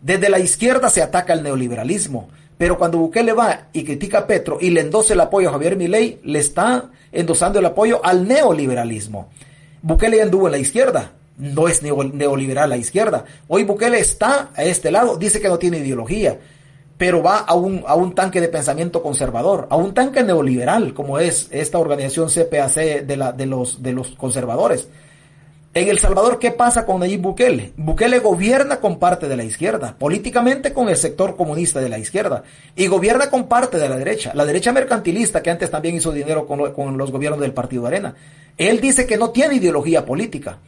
Desde la izquierda se ataca el neoliberalismo, pero cuando Bukele va y critica a Petro y le endosa el apoyo a Javier Milei, le está endosando el apoyo al neoliberalismo. Bukele ya anduvo en la izquierda, no es neoliberal la izquierda. Hoy Bukele está a este lado, dice que no tiene ideología, pero va a un, a un tanque de pensamiento conservador, a un tanque neoliberal, como es esta organización CPAC de, la, de, los, de los conservadores. En El Salvador, ¿qué pasa con Nayib Bukele? Bukele gobierna con parte de la izquierda, políticamente con el sector comunista de la izquierda, y gobierna con parte de la derecha, la derecha mercantilista que antes también hizo dinero con, los gobiernos del Partido Arena. Él dice que no tiene ideología política,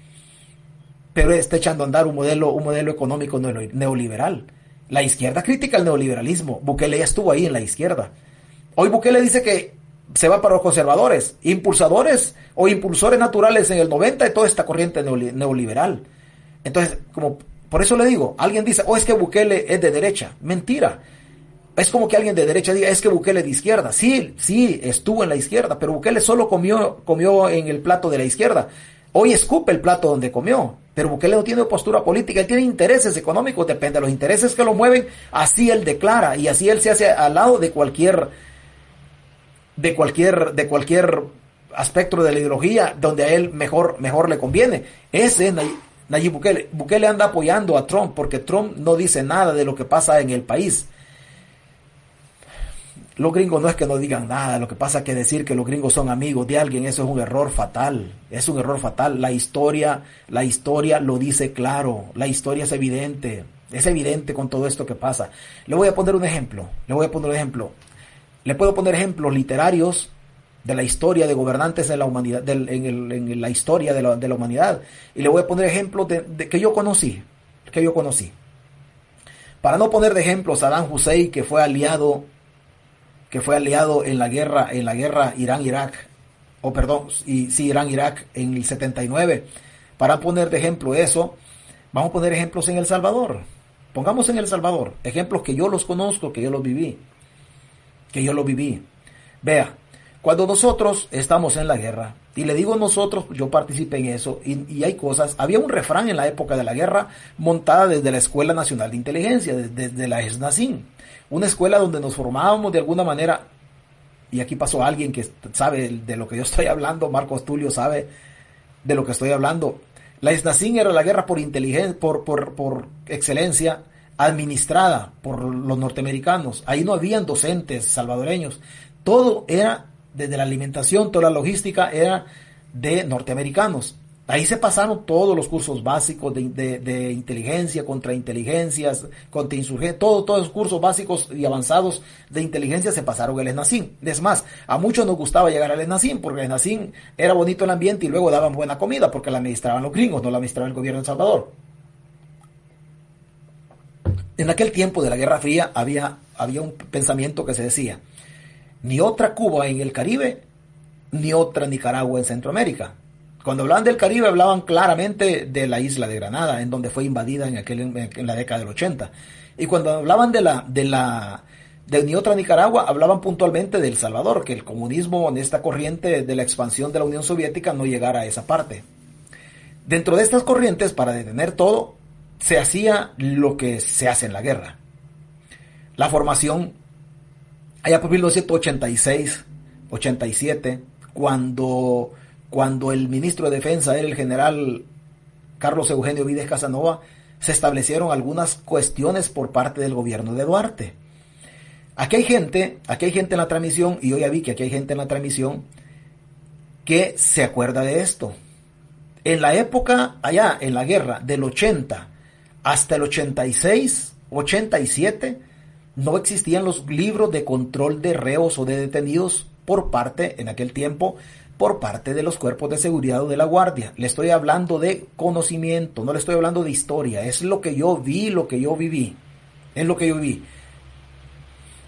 pero está echando a andar un modelo, un modelo económico neoliberal. La izquierda critica el neoliberalismo, Bukele ya estuvo ahí en la izquierda. Hoy Bukele dice que se va para los conservadores, impulsadores o impulsores naturales en el 90 de toda esta corriente neoliberal. Entonces, como por eso le digo, alguien dice, oh, es que Bukele es de derecha. Mentira. Es como que alguien de derecha diga, es que Bukele es de izquierda. Sí, sí, estuvo en la izquierda, pero Bukele solo comió, comió en el plato de la izquierda. Hoy escupe el plato donde comió. Pero Bukele no tiene postura política, él tiene intereses económicos, depende de los intereses que lo mueven, así él declara y así él se hace al lado de cualquier de cualquier, de cualquier aspecto de la ideología donde a él mejor, mejor le conviene. Ese es Nayib Bukele. Bukele anda apoyando a Trump porque Trump no dice nada de lo que pasa en el país. Los gringos no es que no digan nada, lo que pasa es que decir que los gringos son amigos de alguien, eso es un error fatal, es un error fatal. La historia, la historia lo dice claro, la historia es evidente, es evidente con todo esto que pasa. Le voy a poner un ejemplo, le voy a poner un ejemplo. Le puedo poner ejemplos literarios de la historia de gobernantes de la humanidad, en, la historia de la, humanidad. Y le voy a poner ejemplos de, que yo conocí, que yo conocí. Para no poner de ejemplo Saddam Hussein, que fue aliado, que fue aliado en la guerra, en la guerra Irán-Irak, o perdón, sí, Irán-Irak en el 79. Para poner de ejemplo eso, vamos a poner ejemplos en El Salvador. Pongamos en El Salvador, ejemplos que yo los conozco, que yo los viví que yo lo viví. Vea, cuando nosotros estamos en la guerra, y le digo nosotros, yo participé en eso, y, hay cosas, había un refrán en la época de la guerra montada desde la Escuela Nacional de Inteligencia, desde, la ESNACIN, una escuela donde nos formábamos de alguna manera, y aquí pasó alguien que sabe de lo que yo estoy hablando, Marcos Tulio sabe de lo que estoy hablando. La ESNACIN era la guerra por inteligencia, por, por, por excelencia, administrada por los norteamericanos. Ahí no habían docentes salvadoreños. Todo era, desde la alimentación, toda la logística era de norteamericanos. Ahí se pasaron todos los cursos básicos de, inteligencia, contrainteligencias, contrainsurgencia, todo, todos los cursos básicos y avanzados de inteligencia se pasaron al ESNACIN. Es más, a muchos nos gustaba llegar al ESNACIN porque el ESNACIN era bonito el ambiente y luego daban buena comida porque la administraban los gringos, no la administraba el gobierno de Salvador. En aquel tiempo de la Guerra Fría había, había un pensamiento que se decía, ni otra Cuba en el Caribe, ni otra Nicaragua en Centroamérica. Cuando hablaban del Caribe hablaban claramente de la isla de Granada, en donde fue invadida en, aquel, en la década del 80. Y cuando hablaban de la, de la, de ni otra Nicaragua, hablaban puntualmente de El Salvador, que el comunismo en esta corriente de la expansión de la Unión Soviética no llegara a esa parte. Dentro de estas corrientes, para detener todo, se hacía lo que se hace en la guerra. La formación, allá por 1986, 87, cuando, cuando el ministro de Defensa era el general Carlos Eugenio Vides Casanova, se establecieron algunas cuestiones por parte del gobierno de Duarte. Aquí hay gente, aquí hay gente en la transmisión, y hoy ya vi que aquí hay gente en la transmisión que se acuerda de esto. En la época, allá, en la guerra del 80 hasta el 86, 87, no existían los libros de control de reos o de detenidos por parte, en aquel tiempo, por parte de los cuerpos de seguridad o de la guardia. Le estoy hablando de conocimiento, no le estoy hablando de historia, es lo que yo vi, lo que yo viví, es lo que yo vi.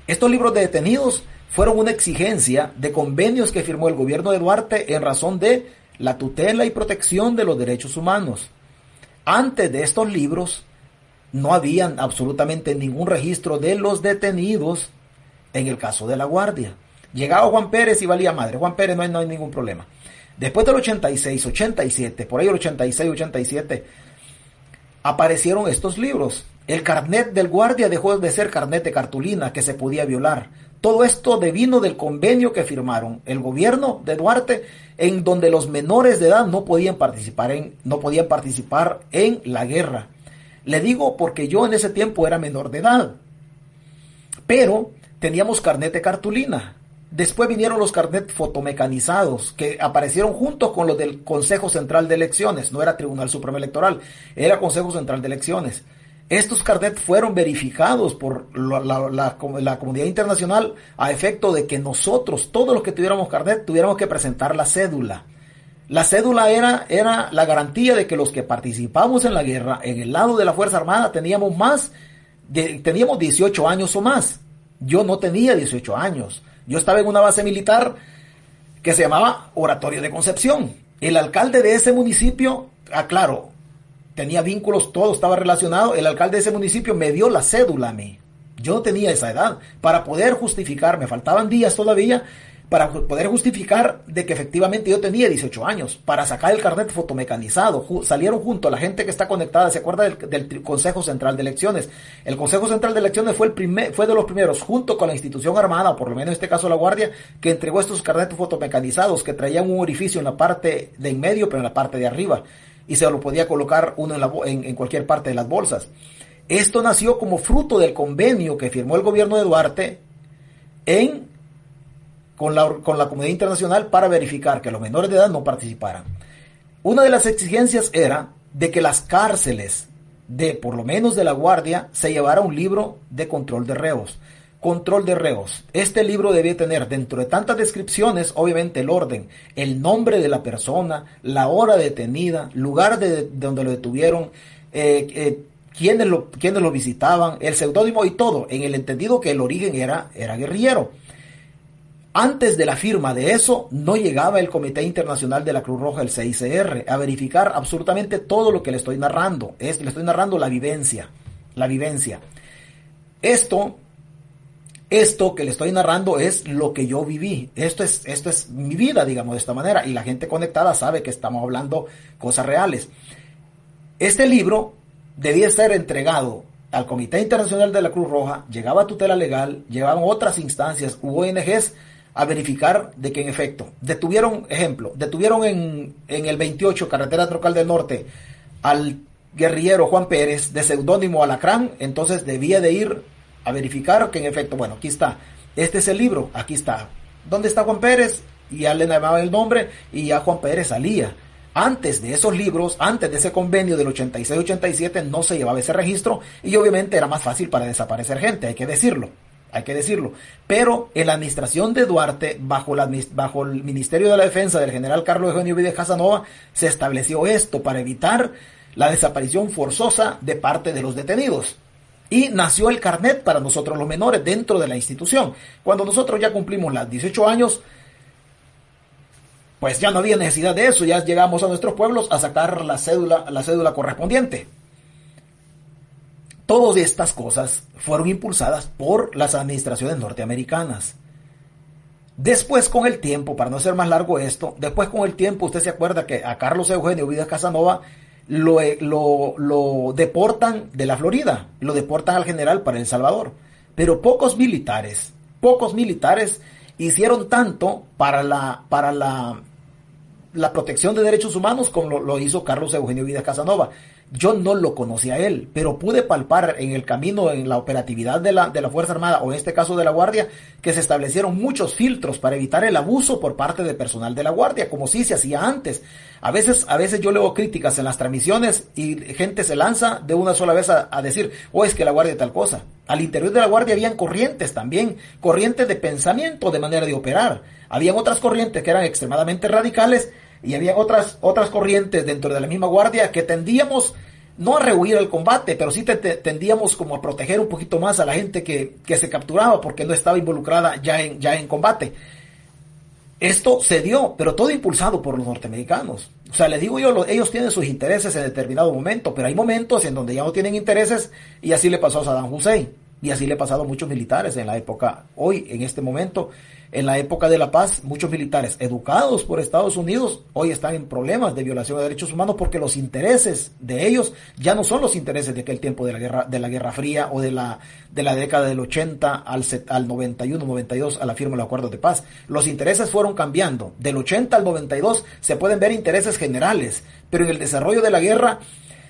Estos libros de detenidos fueron una exigencia de convenios que firmó el gobierno de Duarte en razón de la tutela y protección de los derechos humanos. Antes de estos libros no habían absolutamente ningún registro de los detenidos en el caso de la guardia. Llegaba Juan Pérez y valía madre. Juan Pérez no hay, no hay ningún problema. Después del 86, 87, por ahí el 86, 87, aparecieron estos libros. El carnet del guardia dejó de ser carnet de cartulina que se podía violar. Todo esto devino del convenio que firmaron el gobierno de Duarte, en donde los menores de edad no podían participar en, no podían participar en la guerra. Le digo porque yo en ese tiempo era menor de edad. Pero teníamos carnet de cartulina. Después vinieron los carnet fotomecanizados que aparecieron junto con los del Consejo Central de Elecciones. No era Tribunal Supremo Electoral, era Consejo Central de Elecciones. Estos carnet fueron verificados por la, comunidad internacional a efecto de que nosotros, todos los que tuviéramos carnet, tuviéramos que presentar la cédula. La cédula era, era la garantía de que los que participamos en la guerra, en el lado de la Fuerza Armada, teníamos más, teníamos 18 años o más. Yo no tenía 18 años. Yo estaba en una base militar que se llamaba Oratorio de Concepción. El alcalde de ese municipio, aclaro, tenía vínculos, todo estaba relacionado. El alcalde de ese municipio me dio la cédula a mí. Yo no tenía esa edad. Para poder justificar, me faltaban días todavía, para poder justificar de que efectivamente yo tenía 18 años, para sacar el carnet fotomecanizado. salieron junto la gente que está conectada, ¿se acuerda del, Consejo Central de Elecciones? El Consejo Central de Elecciones fue, el fue de los primeros, junto con la institución armada, por lo menos en este caso la Guardia, que entregó estos carnetes fotomecanizados que traían un orificio en la parte de en medio, pero en la parte de arriba y se lo podía colocar uno en, en, cualquier parte de las bolsas. Esto nació como fruto del convenio que firmó el gobierno de Duarte en, con, la, con la comunidad internacional para verificar que los menores de edad no participaran. Una de las exigencias era de que las cárceles de, por lo menos de la Guardia, se llevara un libro de control de reos. Control de reos. Este libro debía tener dentro de tantas descripciones, obviamente el orden, el nombre de la persona, la hora detenida, lugar de, donde lo detuvieron, eh, eh, quiénes, lo, lo visitaban, el seudónimo y todo, en el entendido que el origen era, era guerrillero. Antes de la firma de eso, no llegaba el Comité Internacional de la Cruz Roja, el CICR, a verificar absolutamente todo lo que le estoy narrando. Es, le estoy narrando la vivencia, la vivencia. Esto esto que le estoy narrando es lo que yo viví. Esto es, esto es mi vida, digamos, de esta manera. Y la gente conectada sabe que estamos hablando cosas reales. Este libro debía ser entregado al Comité Internacional de la Cruz Roja, llegaba a tutela legal, llegaban otras instancias u ONGs a verificar de que en efecto detuvieron, ejemplo, detuvieron en, en el 28 Carretera Trocal del Norte al guerrillero Juan Pérez de seudónimo Alacrán, entonces debía de ir a verificar que en efecto, bueno, aquí está, este es el libro, aquí está. ¿Dónde está Juan Pérez? Y ya le llamaba el nombre y ya Juan Pérez salía. Antes de esos libros, antes de ese convenio del 86-87, no se llevaba ese registro y obviamente era más fácil para desaparecer gente, hay que decirlo, hay que decirlo. Pero en la administración de Duarte, bajo, el Ministerio de la Defensa del general Carlos Eugenio Vides Casanova, se estableció esto para evitar la desaparición forzosa de parte de los detenidos. Y nació el carnet para nosotros los menores dentro de la institución. Cuando nosotros ya cumplimos los 18 años, pues ya no había necesidad de eso, ya llegamos a nuestros pueblos a sacar la cédula, la cédula correspondiente. Todas estas cosas fueron impulsadas por las administraciones norteamericanas. Después con el tiempo, para no ser más largo esto, después con el tiempo usted se acuerda que a Carlos Eugenio Vidas Casanova eh, lo, lo, deportan de la Florida, lo deportan al general para El Salvador. Pero pocos militares, pocos militares hicieron tanto para la, para la, la protección de derechos humanos como lo, hizo Carlos Eugenio Vidas Casanova. Yo no lo conocía a él, pero pude palpar en el camino, en la operatividad de la, de la Fuerza Armada, o en este caso de la Guardia, que se establecieron muchos filtros para evitar el abuso por parte del personal de la Guardia, como sí se hacía antes. A veces, a veces yo leo críticas en las transmisiones y gente se lanza de una sola vez a, decir, o oh, es que la Guardia tal cosa. Al interior de la Guardia habían corrientes también, corrientes de pensamiento, de manera de operar. Habían otras corrientes que eran extremadamente radicales y había otras, otras corrientes dentro de la misma guardia que tendíamos no a rehuir el combate, pero sí tendíamos como a proteger un poquito más a la gente que, que, se capturaba porque no estaba involucrada ya en, ya en combate. Esto se dio, pero todo impulsado por los norteamericanos. O sea, les digo yo, ellos tienen sus intereses en determinado momento, pero hay momentos en donde ya no tienen intereses y así le pasó a Saddam Hussein. Y así le ha pasado a muchos militares en la época, hoy, en este momento, en la época de la paz, muchos militares educados por Estados Unidos hoy están en problemas de violación de derechos humanos porque los intereses de ellos ya no son los intereses de aquel tiempo de la guerra, de la Guerra Fría o de la, de la década del 80 al, al 91, 92 a la firma del acuerdo de paz. Los intereses fueron cambiando. Del 80 al 92 se pueden ver intereses generales, pero en el desarrollo de la guerra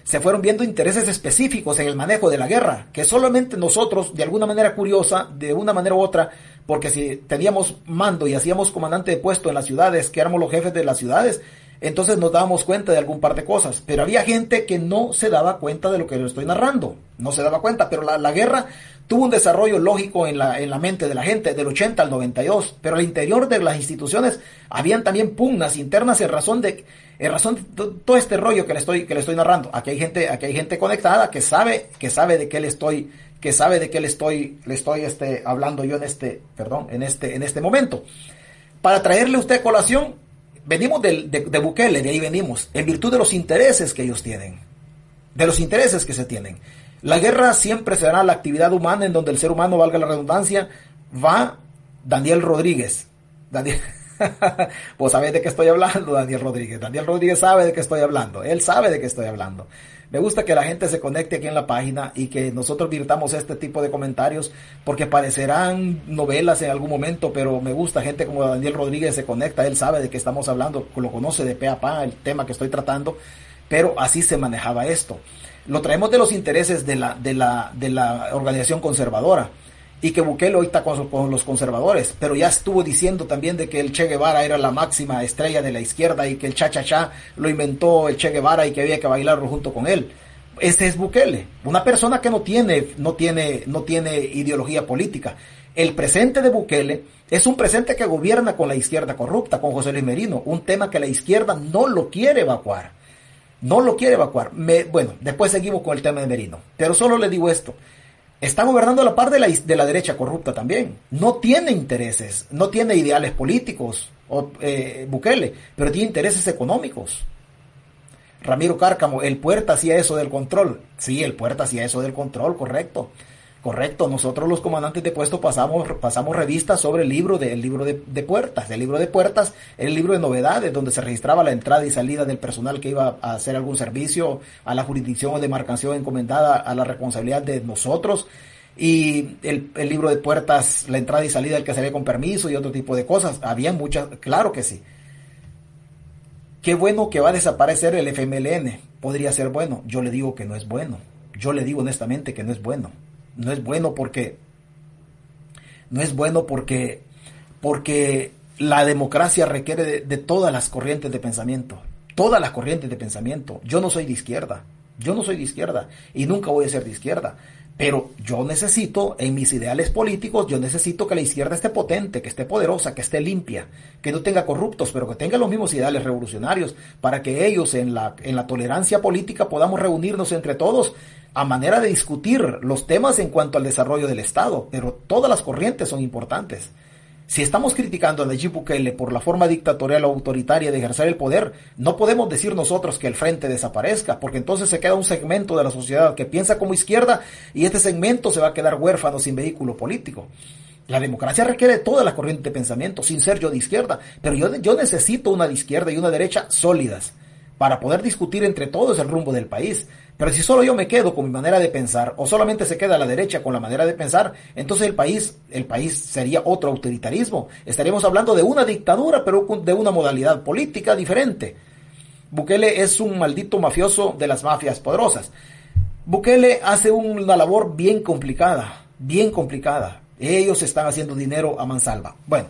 se fueron viendo intereses específicos en el manejo de la guerra, que solamente nosotros, de alguna manera curiosa, de una manera u otra, porque si teníamos mando y hacíamos comandante de puesto en las ciudades, que éramos los jefes de las ciudades, entonces nos dábamos cuenta de algún par de cosas. Pero había gente que no se daba cuenta de lo que le estoy narrando, no se daba cuenta, pero la, la guerra tuvo un desarrollo lógico en la, en la mente de la gente del 80 al 92, pero al interior de las instituciones habían también pugnas internas en razón de en razón de todo este rollo que le estoy, que le estoy narrando. Aquí hay gente, aquí hay gente conectada que sabe, que sabe de qué le estoy, que sabe de qué le estoy, le estoy este, hablando yo en este, perdón, en este, en este momento. Para traerle a usted colación, venimos de, de Bukele, de ahí venimos, en virtud de los intereses que ellos tienen, de los intereses que se tienen. La guerra siempre será la actividad humana en donde el ser humano, valga la redundancia, va Daniel Rodríguez. Daniel, pues sabes de qué estoy hablando, Daniel Rodríguez. Daniel Rodríguez sabe de qué estoy hablando. Él sabe de qué estoy hablando. Me gusta que la gente se conecte aquí en la página y que nosotros virtamos este tipo de comentarios porque parecerán novelas en algún momento, pero me gusta gente como Daniel Rodríguez se conecta, él sabe de qué estamos hablando, lo conoce de pe a pa el tema que estoy tratando, pero así se manejaba esto. Lo traemos de los intereses de la, de la, de la organización conservadora y que Bukele hoy está con, los conservadores, pero ya estuvo diciendo también de que el Che Guevara era la máxima estrella de la izquierda y que el cha-cha-cha lo inventó el Che Guevara y que había que bailarlo junto con él. Este es Bukele, una persona que no tiene, no tiene, no tiene ideología política. El presente de Bukele es un presente que gobierna con la izquierda corrupta, con José Luis Merino, un tema que la izquierda no lo quiere evacuar. No lo quiere evacuar. Me, bueno, después seguimos con el tema de Merino. Pero solo le digo esto está gobernando a la par de la, de la derecha corrupta también. No tiene intereses, no tiene ideales políticos, o, eh, Bukele, pero tiene intereses económicos. Ramiro Cárcamo, el puerta hacía eso del control. Sí, el puerta hacía eso del control, correcto. Correcto, nosotros los comandantes de puesto pasamos, pasamos revistas sobre el libro de, libro de, puertas. El libro de puertas el libro de novedades donde se registraba la entrada y salida del personal que iba a hacer algún servicio a la jurisdicción o demarcación encomendada a la responsabilidad de nosotros. Y el, el libro de puertas, la entrada y salida del que se con permiso y otro tipo de cosas. Había muchas, claro que sí. Qué bueno que va a desaparecer el FMLN. Podría ser bueno. Yo le digo que no es bueno. Yo le digo honestamente que no es bueno no es bueno porque no es bueno porque porque la democracia requiere de, de, todas las corrientes de pensamiento, todas las corrientes de pensamiento. Yo no soy de izquierda, yo no soy de izquierda y nunca voy a ser de izquierda. Pero yo necesito, en mis ideales políticos, yo necesito que la izquierda esté potente, que esté poderosa, que esté limpia, que no tenga corruptos, pero que tenga los mismos ideales revolucionarios, para que ellos en la, en la tolerancia política podamos reunirnos entre todos a manera de discutir los temas en cuanto al desarrollo del Estado. Pero todas las corrientes son importantes. Si estamos criticando a Nayib Bukele por la forma dictatorial o autoritaria de ejercer el poder, no podemos decir nosotros que el frente desaparezca, porque entonces se queda un segmento de la sociedad que piensa como izquierda y este segmento se va a quedar huérfano sin vehículo político. La democracia requiere toda la corriente de pensamiento, sin ser yo de izquierda, pero yo, yo necesito una de izquierda y una derecha sólidas para poder discutir entre todos el rumbo del país. Pero si solo yo me quedo con mi manera de pensar, o solamente se queda la derecha con la manera de pensar, entonces el país, el país sería otro autoritarismo. Estaríamos hablando de una dictadura, pero de una modalidad política diferente. Bukele es un maldito mafioso de las mafias poderosas. Bukele hace una labor bien complicada, bien complicada. Ellos están haciendo dinero a mansalva. Bueno,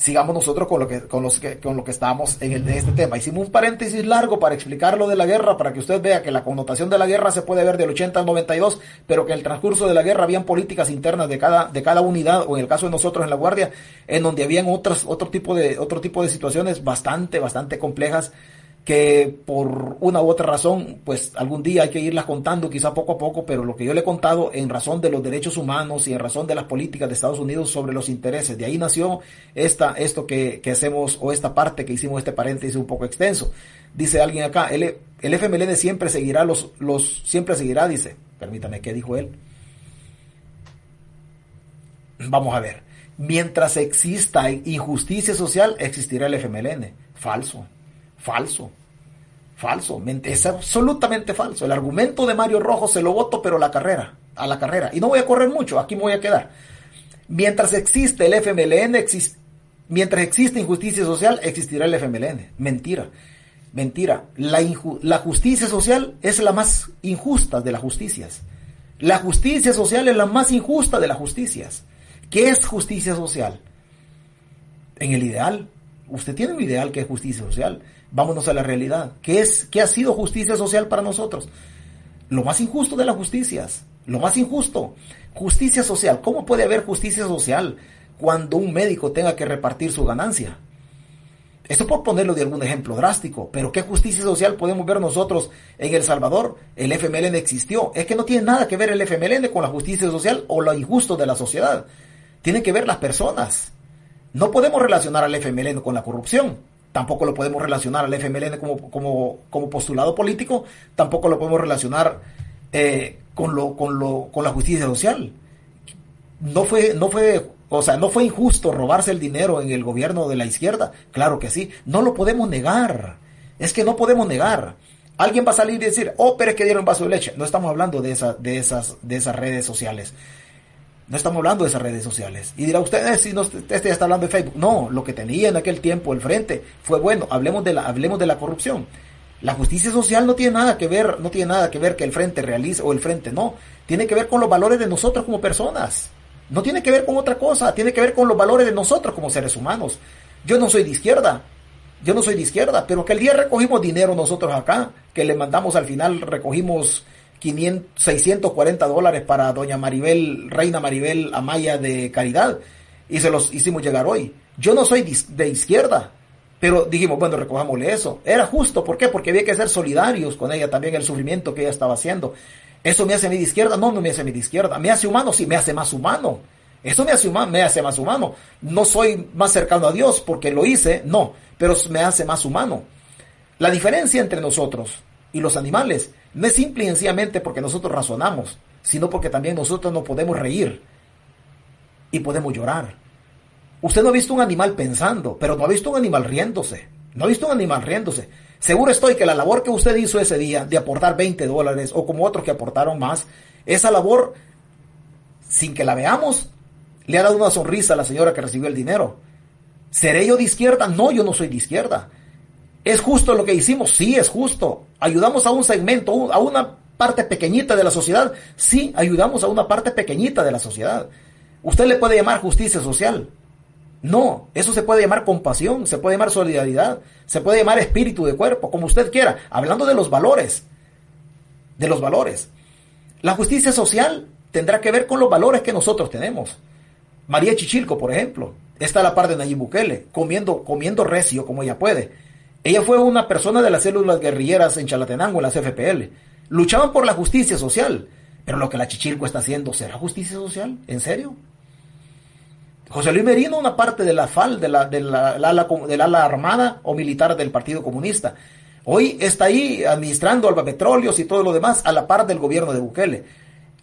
sigamos nosotros con lo que, con los que, con lo que estamos en, el, este tema. Hicimos un paréntesis largo para explicar lo de la guerra, para que usted vea que la connotación de la guerra se puede ver del 80 al 92, pero que en el transcurso de la guerra habían políticas internas de cada, de cada unidad, o en el caso de nosotros en la Guardia, en donde habían otras, otro tipo de, otro tipo de situaciones bastante, bastante complejas que por una u otra razón, pues algún día hay que irlas contando, quizá poco a poco, pero lo que yo le he contado en razón de los derechos humanos y en razón de las políticas de Estados Unidos sobre los intereses, de ahí nació esta, esto que, que hacemos, o esta parte que hicimos, este paréntesis un poco extenso. Dice alguien acá, el, el FMLN siempre seguirá los, los, siempre seguirá, dice, permítame, ¿qué dijo él? Vamos a ver, mientras exista injusticia social, existirá el FMLN. Falso. Falso. Falso. Es absolutamente falso. El argumento de Mario Rojo se lo voto, pero la carrera, a la carrera. Y no voy a correr mucho, aquí me voy a quedar. Mientras existe el FMLN, mientras existe injusticia social, existirá el FMLN. Mentira. Mentira. La, la justicia social es la más injusta de las justicias. La justicia social es la más injusta de las justicias. ¿Qué es justicia social? En el ideal. Usted tiene un ideal que es justicia social Vámonos a la realidad. ¿Qué, es, ¿Qué ha sido justicia social para nosotros? Lo más injusto de las justicias. Lo más injusto. Justicia social. ¿Cómo puede haber justicia social cuando un médico tenga que repartir su ganancia? Esto por ponerlo de algún ejemplo drástico, pero ¿qué justicia social podemos ver nosotros en El Salvador? El FMLN existió. Es que no tiene nada que ver el FMLN con la justicia social o lo injusto de la sociedad. Tiene que ver las personas. No podemos relacionar al FMLN con la corrupción tampoco lo podemos relacionar al FMLN como, como, como postulado político, tampoco lo podemos relacionar eh, con, lo, con, lo, con la justicia social. No fue, no fue, o sea, no fue injusto robarse el dinero en el gobierno de la izquierda. Claro que sí. No lo podemos negar. Es que no podemos negar. Alguien va a salir y decir, oh, pero es que dieron vaso de leche. No estamos hablando de, esa, de, esas, de esas redes sociales. No estamos hablando de esas redes sociales. Y dirá usted, eh, si no, este ya está hablando de Facebook. No, lo que tenía en aquel tiempo el frente fue bueno. Hablemos de la, hablemos de la corrupción. La justicia social no tiene nada que ver, no tiene nada que ver que el frente realice o el frente no. Tiene que ver con los valores de nosotros como personas. No tiene que ver con otra cosa, tiene que ver con los valores de nosotros como seres humanos. Yo no soy de izquierda, yo no soy de izquierda, pero que el día recogimos dinero nosotros acá, que le mandamos al final, recogimos 500, 640 dólares para doña Maribel, reina Maribel Amaya de Caridad, y se los hicimos llegar hoy. Yo no soy de izquierda, pero dijimos, bueno, recojámosle eso. Era justo, ¿por qué? Porque había que ser solidarios con ella también, el sufrimiento que ella estaba haciendo. ¿Eso me hace a de izquierda? No, no me hace a de izquierda. ¿Me hace humano? Sí, me hace más humano. Eso me hace, humano, me hace más humano. No soy más cercano a Dios porque lo hice, no, pero me hace más humano. La diferencia entre nosotros y los animales no es simple y sencillamente porque nosotros razonamos, sino porque también nosotros no podemos reír y podemos llorar. Usted no ha visto un animal pensando, pero no ha visto un animal riéndose. No ha visto un animal riéndose. Seguro estoy que la labor que usted hizo ese día de aportar 20 dólares o como otros que aportaron más, esa labor, sin que la veamos, le ha dado una sonrisa a la señora que recibió el dinero. ¿Seré yo de izquierda? No, yo no soy de izquierda. ¿Es justo lo que hicimos? Sí, es justo. ¿Ayudamos a un segmento, a una parte pequeñita de la sociedad? Sí, ayudamos a una parte pequeñita de la sociedad. ¿Usted le puede llamar justicia social? No, eso se puede llamar compasión, se puede llamar solidaridad, se puede llamar espíritu de cuerpo, como usted quiera, hablando de los valores, de los valores. La justicia social tendrá que ver con los valores que nosotros tenemos. María Chichilco, por ejemplo, está a la par de Nayib Bukele, comiendo, comiendo recio como ella puede. Ella fue una persona de las células guerrilleras en Chalatenango, en las FPL. Luchaban por la justicia social. Pero lo que la Chichilco está haciendo, ¿será justicia social? ¿En serio? José Luis Merino, una parte de la FAL, de la, de la, ala armada o militar del Partido Comunista. Hoy está ahí administrando Alba Petróleos y todo lo demás a la par del gobierno de Bukele.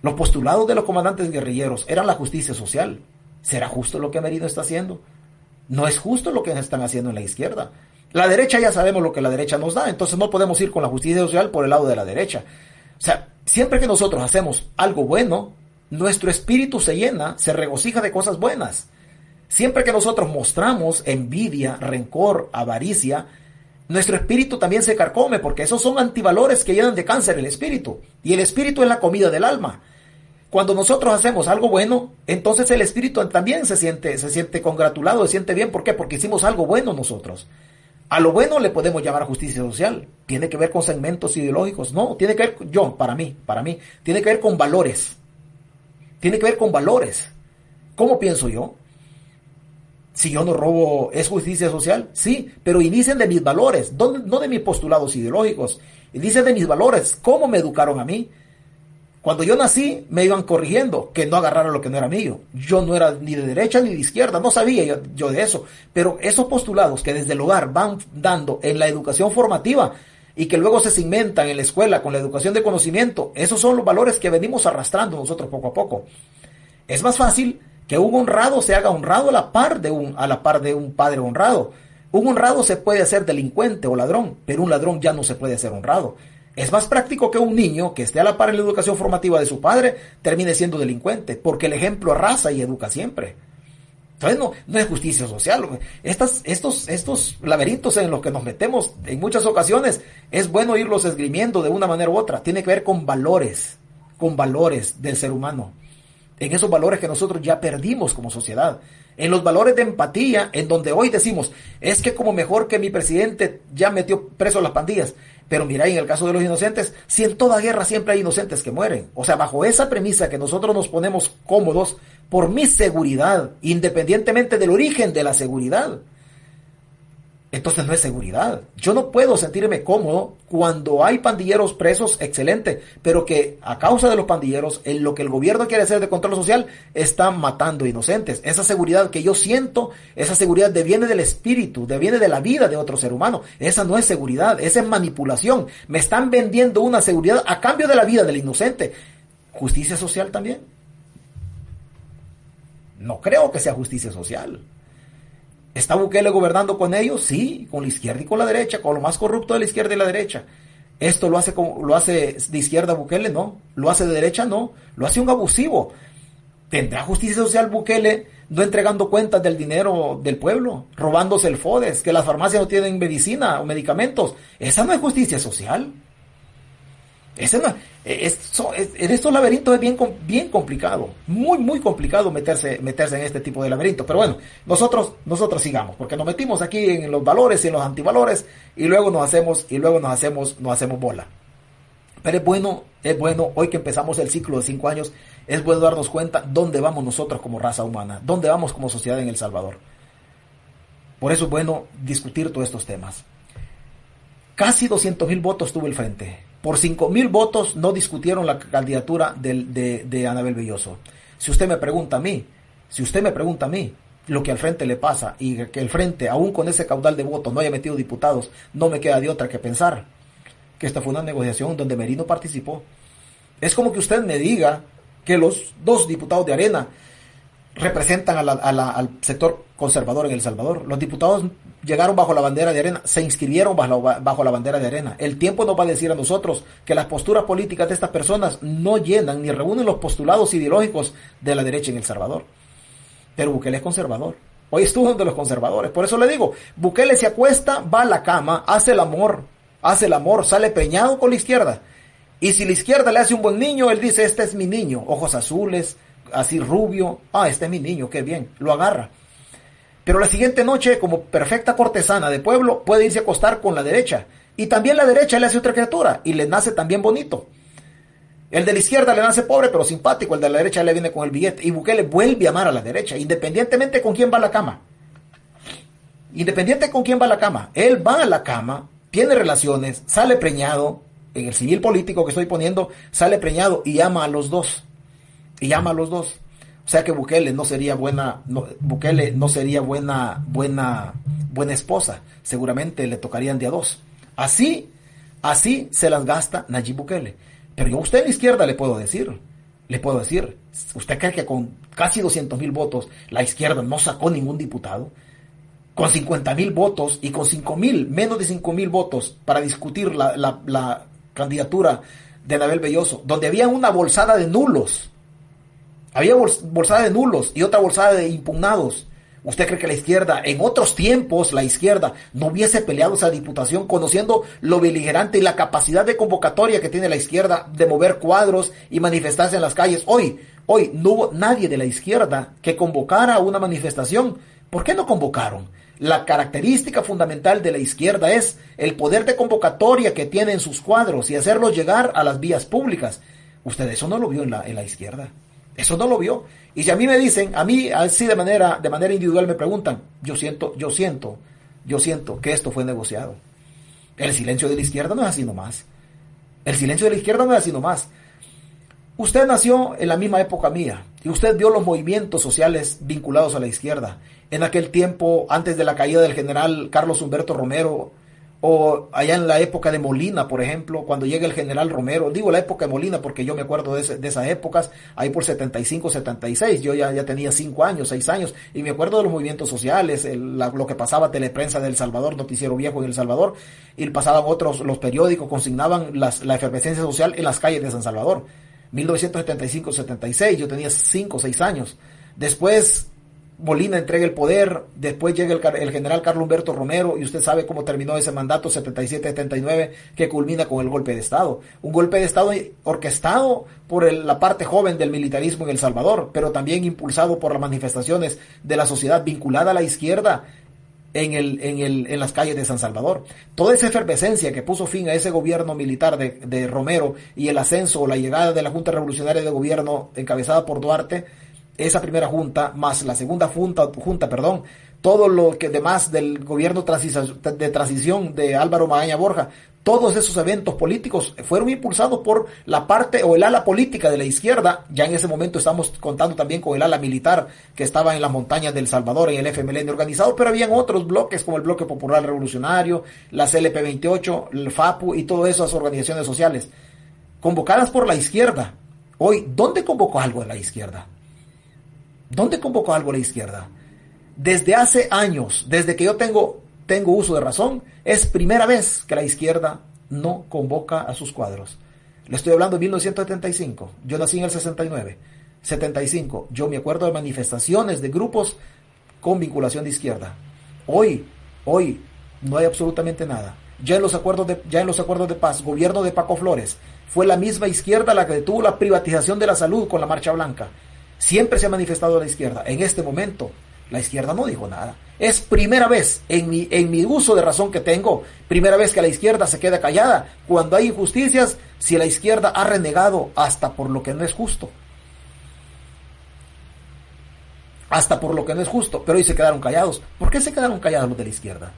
Los postulados de los comandantes guerrilleros eran la justicia social. ¿Será justo lo que Merino está haciendo? No es justo lo que están haciendo en la izquierda. La derecha ya sabemos lo que la derecha nos da, entonces no podemos ir con la justicia social por el lado de la derecha. O sea, siempre que nosotros hacemos algo bueno, nuestro espíritu se llena, se regocija de cosas buenas. Siempre que nosotros mostramos envidia, rencor, avaricia, nuestro espíritu también se carcome, porque esos son antivalores que llenan de cáncer el espíritu. Y el espíritu es la comida del alma. Cuando nosotros hacemos algo bueno, entonces el espíritu también se siente, se siente congratulado, se siente bien. ¿Por qué? Porque hicimos algo bueno nosotros. A lo bueno le podemos llamar justicia social. Tiene que ver con segmentos ideológicos. No, tiene que ver, yo, para mí, para mí, tiene que ver con valores. Tiene que ver con valores. ¿Cómo pienso yo? Si yo no robo, ¿es justicia social? Sí, pero inicien de mis valores, no de mis postulados ideológicos. Inicien de mis valores. ¿Cómo me educaron a mí? Cuando yo nací, me iban corrigiendo que no agarrara lo que no era mío. Yo no era ni de derecha ni de izquierda, no sabía yo, de eso. Pero esos postulados que desde el hogar van dando en la educación formativa y que luego se cimentan en la escuela con la educación de conocimiento, esos son los valores que venimos arrastrando nosotros poco a poco. Es más fácil que un honrado se haga honrado a la par de un, a la par de un padre honrado. Un honrado se puede hacer delincuente o ladrón, pero un ladrón ya no se puede hacer honrado. Es más práctico que un niño que esté a la par en la educación formativa de su padre termine siendo delincuente, porque el ejemplo arrasa y educa siempre. Entonces no, no es justicia social. Estas, estos, estos laberintos en los que nos metemos en muchas ocasiones es bueno irlos esgrimiendo de una manera u otra. Tiene que ver con valores, con valores del ser humano. En esos valores que nosotros ya perdimos como sociedad. En los valores de empatía, en donde hoy decimos, es que como mejor que mi presidente ya metió preso a las pandillas. Pero mira, en el caso de los inocentes, si en toda guerra siempre hay inocentes que mueren. O sea, bajo esa premisa que nosotros nos ponemos cómodos por mi seguridad, independientemente del origen de la seguridad, entonces no es seguridad. Yo no puedo sentirme cómodo cuando hay pandilleros presos, excelente, pero que a causa de los pandilleros, en lo que el gobierno quiere hacer de control social, están matando inocentes. Esa seguridad que yo siento, esa seguridad deviene del espíritu, deviene de la vida de otro ser humano. Esa no es seguridad, esa es manipulación. Me están vendiendo una seguridad a cambio de la vida del inocente. ¿Justicia social también? No creo que sea justicia social. ¿Está Bukele gobernando con ellos? Sí, con la izquierda y con la derecha, con lo más corrupto de la izquierda y la derecha. ¿Esto lo hace, lo hace de izquierda Bukele? No. ¿Lo hace de derecha? No. Lo hace un abusivo. ¿Tendrá justicia social Bukele no entregando cuentas del dinero del pueblo? Robándose el FODES, que las farmacias no tienen medicina o medicamentos. Esa no es justicia social. En estos laberintos es bien, bien complicado, muy, muy complicado meterse, meterse en este tipo de laberintos. Pero bueno, nosotros, nosotros sigamos, porque nos metimos aquí en los valores y en los antivalores y luego nos hacemos, y luego nos hacemos, nos hacemos bola. Pero es bueno, es bueno, hoy que empezamos el ciclo de cinco años, es bueno darnos cuenta dónde vamos nosotros como raza humana, dónde vamos como sociedad en El Salvador. Por eso es bueno discutir todos estos temas. Casi 200 mil votos tuvo el frente por 5 mil votos no discutieron la candidatura de, Anabel Belloso. Si usted me pregunta a mí, si usted me pregunta a mí, lo que al frente le pasa y que el frente, aún con ese caudal de votos, no haya metido diputados, no me queda de otra que pensar que esta fue una negociación donde Merino participó. Es como que usted me diga que los dos diputados de Arena representan al sector conservador en El Salvador. Los diputados llegaron bajo la bandera de arena, se inscribieron bajo, bajo, la bandera de arena. El tiempo nos va a decir a nosotros que las posturas políticas de estas personas no llenan ni reúnen los postulados ideológicos de la derecha en El Salvador. Pero Bukele es conservador. Hoy estuvo de los conservadores. Por eso le digo, Bukele se acuesta, va a la cama, hace el amor, hace el amor, sale peñado con la izquierda. Y si la izquierda le hace un buen niño, él dice, este es mi niño, ojos azules, así rubio, ah, este es mi niño, qué bien, lo agarra. Pero la siguiente noche, como perfecta cortesana de pueblo, puede irse a acostar con la derecha. Y también la derecha le hace otra criatura y le nace también bonito. El de la izquierda le nace pobre pero simpático, el de la derecha le viene con el billete. Y Bukele vuelve a amar a la derecha, independientemente con quién va a la cama. Independiente con quién va a la cama. Él va a la cama, tiene relaciones, sale preñado. En el civil político que estoy poniendo, sale preñado y ama a los dos. Y ama a los dos. O sea que Bukele no sería buena, no, Bukele no sería buena, buena, buena esposa. Seguramente le tocarían de a dos. Así, así se las gasta Nayib Bukele. Pero yo a usted en la izquierda le puedo decir, le puedo decir, ¿usted cree que con casi 200 mil votos la izquierda no sacó ningún diputado? Con 50 mil votos y con 5 mil, menos de 5 mil votos para discutir la, la, la candidatura de Nabel Belloso, donde había una bolsada de nulos. Había bolsada de nulos y otra bolsada de impugnados. ¿Usted cree que la izquierda, en otros tiempos, la izquierda no hubiese peleado esa diputación conociendo lo beligerante y la capacidad de convocatoria que tiene la izquierda de mover cuadros y manifestarse en las calles? Hoy, hoy no hubo nadie de la izquierda que convocara una manifestación. ¿Por qué no convocaron? La característica fundamental de la izquierda es el poder de convocatoria que tiene en sus cuadros y hacerlos llegar a las vías públicas. Usted eso no lo vio en la, en la izquierda. Eso no lo vio. Y si a mí me dicen, a mí así de manera, de manera individual me preguntan, yo siento, yo siento, yo siento que esto fue negociado. El silencio de la izquierda no es así nomás. El silencio de la izquierda no es así nomás. Usted nació en la misma época mía y usted vio los movimientos sociales vinculados a la izquierda. En aquel tiempo, antes de la caída del general Carlos Humberto Romero, o allá en la época de Molina, por ejemplo, cuando llega el general Romero, digo la época de Molina porque yo me acuerdo de, esas épocas, ahí por 75, 76, yo ya, ya tenía 5 años, 6 años, y me acuerdo de los movimientos sociales, lo que pasaba Teleprensa del Salvador, Noticiero Viejo en El Salvador, y pasaban otros, los periódicos consignaban la efervescencia social en las calles de San Salvador. 1975-76, yo tenía 5 o 6 años. Después Molina entrega el poder, después llega el, general Carlos Humberto Romero y usted sabe cómo terminó ese mandato 77-79 que culmina con el golpe de Estado. Un golpe de Estado orquestado por la parte joven del militarismo en El Salvador, pero también impulsado por las manifestaciones de la sociedad vinculada a la izquierda en, el, en, el, en las calles de San Salvador. Toda esa efervescencia que puso fin a ese gobierno militar de Romero y el ascenso o la llegada de la Junta Revolucionaria de Gobierno encabezada por Duarte, esa primera junta más la segunda junta, junta perdón, todo lo que demás del gobierno de transición de Álvaro Magaña Borja, todos esos eventos políticos fueron impulsados por la parte o el ala política de la izquierda. Ya en ese momento estamos contando también con el ala militar que estaba en las montañas del Salvador, en el FMLN organizado, pero habían otros bloques como el Bloque Popular Revolucionario, la CLP28, el FAPU y todas esas organizaciones sociales, convocadas por la izquierda. Hoy, ¿dónde convocó algo de la izquierda? ¿Dónde convocó algo la izquierda? Desde hace años, desde que yo tengo tengo uso de razón, es primera vez que la izquierda no convoca a sus cuadros. Le estoy hablando de 1975, yo nací en el 69, 75, yo me acuerdo de manifestaciones de grupos con vinculación de izquierda. Hoy, hoy no hay absolutamente nada. Ya en los acuerdos de, ya en los acuerdos de paz, gobierno de Paco Flores, fue la misma izquierda la que detuvo la privatización de la salud con la Marcha Blanca. Siempre se ha manifestado la izquierda. En este momento, la izquierda no dijo nada. Es primera vez en mi, en mi uso de razón que tengo, primera vez que la izquierda se queda callada. Cuando hay injusticias, si la izquierda ha renegado hasta por lo que no es justo. Hasta por lo que no es justo. Pero hoy se quedaron callados. ¿Por qué se quedaron callados los de la izquierda?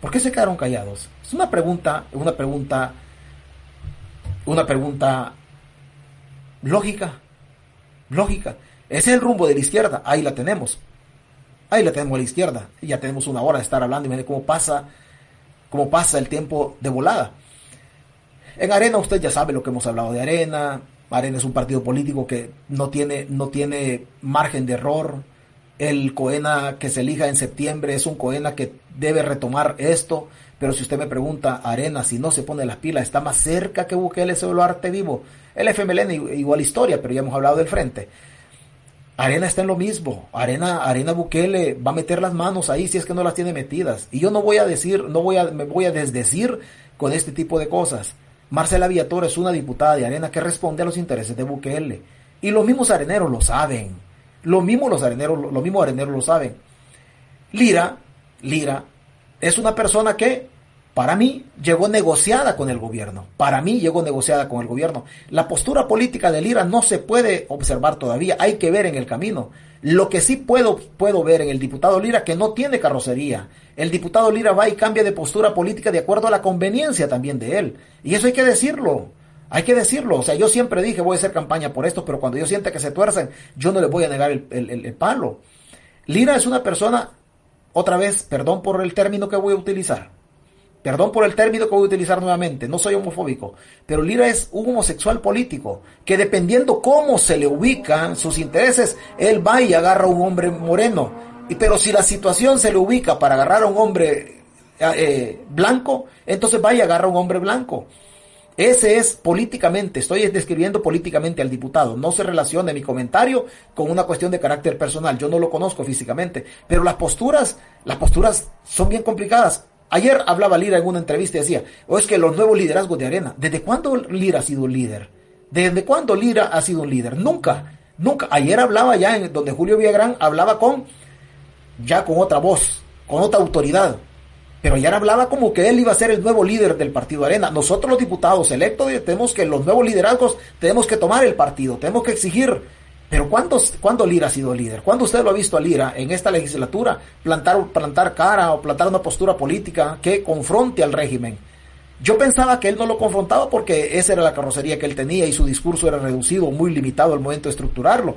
¿Por qué se quedaron callados? Es una pregunta, una pregunta, una pregunta lógica. Lógica. Ese es el rumbo de la izquierda. Ahí la tenemos. Ahí la tenemos a la izquierda. Ya tenemos una hora de estar hablando y miren cómo pasa, cómo pasa el tiempo de volada. En Arena usted ya sabe lo que hemos hablado de Arena. Arena es un partido político que no tiene, no tiene margen de error. El Coena que se elija en septiembre es un Coena que debe retomar esto. Pero si usted me pregunta, Arena, si no se pone las pilas, está más cerca que Bukele ese arte vivo. El FMLN igual historia, pero ya hemos hablado del frente. Arena está en lo mismo. Arena, Arena Bukele va a meter las manos ahí si es que no las tiene metidas. Y yo no voy a decir, no voy a, me voy a desdecir con este tipo de cosas. Marcela Villator es una diputada de Arena que responde a los intereses de Bukele. Y los mismos areneros lo saben. Los mismos los areneros, los mismos areneros lo saben. Lira, Lira, es una persona que para mí llegó negociada con el gobierno. Para mí llegó negociada con el gobierno. La postura política de Lira no se puede observar todavía. Hay que ver en el camino. Lo que sí puedo, puedo ver en el diputado Lira que no tiene carrocería. El diputado Lira va y cambia de postura política de acuerdo a la conveniencia también de él. Y eso hay que decirlo. Hay que decirlo. O sea, yo siempre dije voy a hacer campaña por esto, pero cuando yo sienta que se tuercen, yo no le voy a negar el, el palo. Lira es una persona, otra vez, perdón por el término que voy a utilizar Perdón por el término que voy a utilizar nuevamente, no soy homofóbico, pero Lira es un homosexual político que dependiendo cómo se le ubican sus intereses, él va y agarra a un hombre moreno. Y, pero si la situación se le ubica para agarrar a un hombre eh, eh, blanco, entonces va y agarra a un hombre blanco. Ese es políticamente, estoy describiendo políticamente al diputado. No se relaciona mi comentario con una cuestión de carácter personal. Yo no lo conozco físicamente. Pero las posturas, las posturas son bien complicadas. Ayer hablaba Lira en una entrevista y decía, o es que los nuevos liderazgos de Arena, ¿desde cuándo Lira ha sido un líder? ¿Desde cuándo Lira ha sido un líder? Nunca, nunca. Ayer hablaba ya en donde Julio Villagrán hablaba con, ya con otra voz, con otra autoridad. Pero ayer hablaba como que él iba a ser el nuevo líder del partido Arena. Nosotros los diputados electos tenemos que los nuevos liderazgos tenemos que tomar el partido, tenemos que exigir. Pero ¿cuándo, ¿cuándo Lira ha sido líder? ¿Cuándo usted lo ha visto a Lira en esta legislatura plantar, plantar cara o plantar una postura política que confronte al régimen? Yo pensaba que él no lo confrontaba porque esa era la carrocería que él tenía y su discurso era reducido, muy limitado al momento de estructurarlo.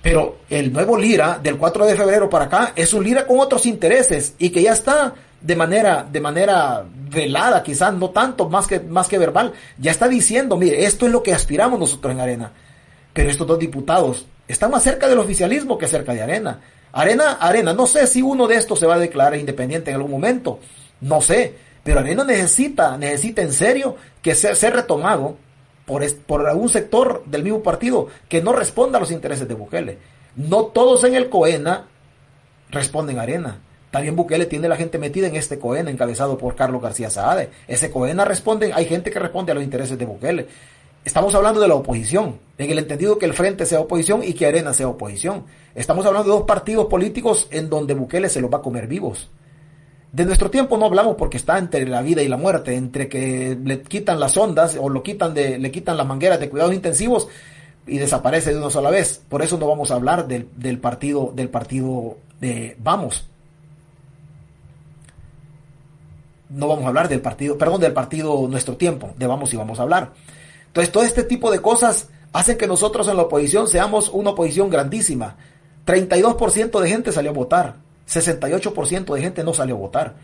Pero el nuevo Lira del 4 de febrero para acá es un Lira con otros intereses y que ya está de manera, de manera velada, quizás no tanto más que, más que verbal, ya está diciendo, mire, esto es lo que aspiramos nosotros en Arena. Pero estos dos diputados están más cerca del oficialismo que cerca de Arena. Arena, Arena, no sé si uno de estos se va a declarar independiente en algún momento, no sé, pero Arena necesita, necesita en serio que sea, sea retomado por, por algún sector del mismo partido que no responda a los intereses de Bukele. No todos en el COENA responden a Arena. También Bukele tiene la gente metida en este COENA encabezado por Carlos García Saade. Ese COENA responde, hay gente que responde a los intereses de Bukele. Estamos hablando de la oposición, en el entendido que el Frente sea oposición y que Arena sea oposición. Estamos hablando de dos partidos políticos en donde Bukele se los va a comer vivos. De nuestro tiempo no hablamos porque está entre la vida y la muerte, entre que le quitan las ondas o lo quitan de, le quitan las mangueras de cuidados intensivos y desaparece de una sola vez. Por eso no vamos a hablar del, del partido, del partido de Vamos. no vamos a hablar del partido, perdón, del partido Nuestro Tiempo, de vamos y vamos a hablar. Entonces, todo este tipo de cosas hacen que nosotros en la oposición seamos una oposición grandísima. 32% de gente salió a votar, 68% de gente no salió a votar.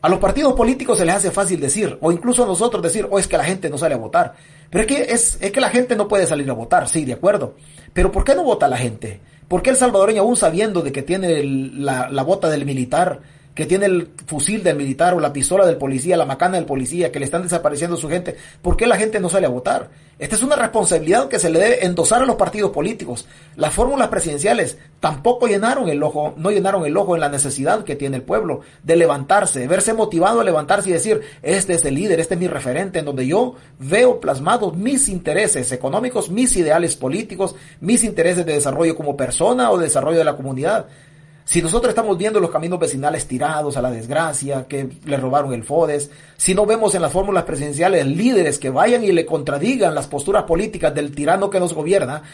A los partidos políticos se les hace fácil decir, o incluso a nosotros decir, o oh, es que la gente no sale a votar. Pero es que, es, es que la gente no puede salir a votar, sí, de acuerdo. Pero ¿por qué no vota la gente? ¿Por qué el salvadoreño, aún sabiendo de que tiene la, la bota del militar, que tiene el fusil del militar o la pistola del policía, la macana del policía, que le están desapareciendo su gente, ¿por qué la gente no sale a votar? Esta es una responsabilidad que se le debe endosar a los partidos políticos. Las fórmulas presidenciales tampoco llenaron el ojo, no llenaron el ojo en la necesidad que tiene el pueblo de levantarse, de verse motivado a levantarse y decir, este es el líder, este es mi referente, en donde yo veo plasmados mis intereses económicos, mis ideales políticos, mis intereses de desarrollo como persona o de desarrollo de la comunidad. Si nosotros estamos viendo los caminos vecinales tirados a la desgracia, que le robaron el FODES, si no vemos en las fórmulas presidenciales líderes que vayan y le contradigan las posturas políticas del tirano que nos gobierna,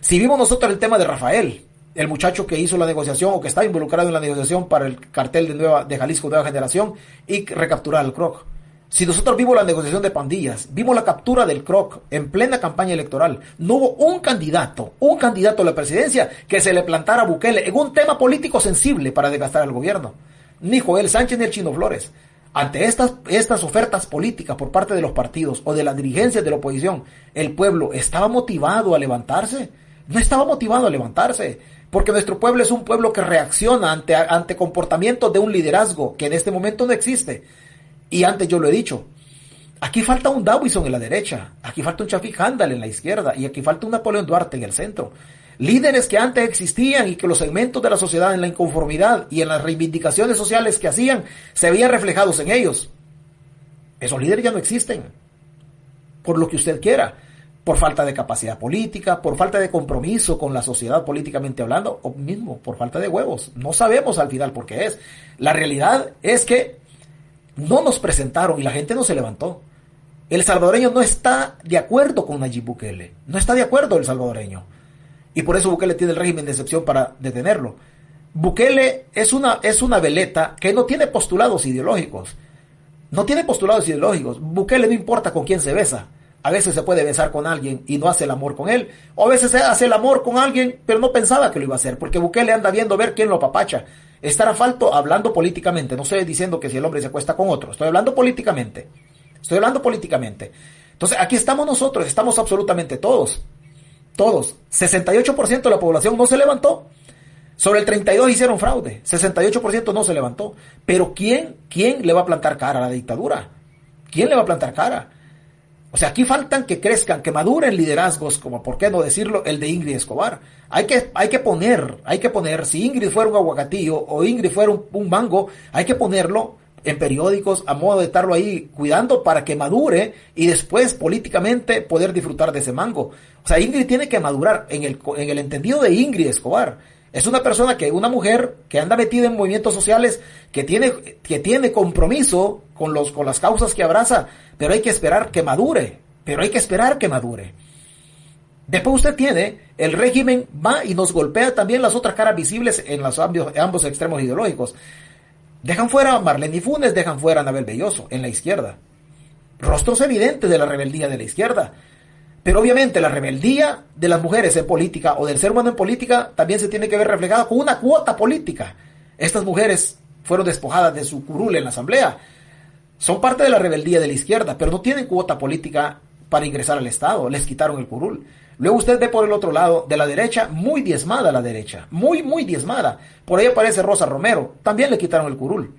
si vimos nosotros el tema de Rafael, el muchacho que hizo la negociación o que está involucrado en la negociación para el cartel de, nueva, de Jalisco Nueva Generación y recapturar al Croc. Si nosotros vimos la negociación de pandillas, vimos la captura del Croc en plena campaña electoral, no hubo un candidato, un candidato a la presidencia que se le plantara a Bukele en un tema político sensible para desgastar al gobierno. Ni Joel Sánchez ni el Chino Flores. Ante estas, estas ofertas políticas por parte de los partidos o de las dirigencias de la oposición, ¿el pueblo estaba motivado a levantarse? No estaba motivado a levantarse porque nuestro pueblo es un pueblo que reacciona ante, ante comportamientos de un liderazgo que en este momento no existe. Y antes yo lo he dicho, aquí falta un Dawison en la derecha, aquí falta un Chafik Handal en la izquierda y aquí falta un Napoleón Duarte en el centro. Líderes que antes existían y que los segmentos de la sociedad en la inconformidad y en las reivindicaciones sociales que hacían se veían reflejados en ellos. Esos líderes ya no existen. Por lo que usted quiera. Por falta de capacidad política, por falta de compromiso con la sociedad políticamente hablando, o mismo por falta de huevos. No sabemos al final por qué es. La realidad es que no nos presentaron y la gente no se levantó. El salvadoreño no está de acuerdo con Nayib Bukele. No está de acuerdo el salvadoreño. Y por eso Bukele tiene el régimen de excepción para detenerlo. Bukele es una, es una veleta que no tiene postulados ideológicos. No tiene postulados ideológicos. Bukele no importa con quién se besa. A veces se puede besar con alguien y no hace el amor con él. O a veces se hace el amor con alguien, pero no pensaba que lo iba a hacer. Porque Bukele anda viendo ver quién lo apapacha. Estará falto hablando políticamente. No estoy diciendo que si el hombre se acuesta con otro. Estoy hablando políticamente. Estoy hablando políticamente. Entonces, aquí estamos nosotros. Estamos absolutamente todos. Todos. 68% de la población no se levantó. Sobre el 32 hicieron fraude. 68% no se levantó. Pero ¿quién, quién le va a plantar cara a la dictadura? ¿Quién le va a plantar cara? O sea, aquí faltan que crezcan, que maduren liderazgos, como por qué no decirlo, el de Ingrid Escobar. Hay que, hay que poner, hay que poner, si Ingrid fuera un aguacatillo o Ingrid fuera un, mango, hay que ponerlo en periódicos a modo de estarlo ahí cuidando para que madure y después políticamente poder disfrutar de ese mango. O sea, Ingrid tiene que madurar en el, en el entendido de Ingrid Escobar. Es una persona que, una mujer que anda metida en movimientos sociales, que tiene, que tiene compromiso con los, con las causas que abraza, pero hay que esperar que madure, pero hay que esperar que madure. Después usted tiene, el régimen va y nos golpea también las otras caras visibles en los ambos, ambos extremos ideológicos. Dejan fuera a Marlene Funes, dejan fuera a Anabel Belloso en la izquierda. Rostros evidentes de la rebeldía de la izquierda. Pero obviamente la rebeldía de las mujeres en política o del ser humano en política también se tiene que ver reflejada con una cuota política. Estas mujeres fueron despojadas de su curul en la asamblea. Son parte de la rebeldía de la izquierda, pero no tienen cuota política para ingresar al Estado. Les quitaron el curul. Luego usted ve por el otro lado, de la derecha, muy diezmada la derecha. Muy, muy diezmada. Por ahí aparece Rosa Romero. También le quitaron el curul.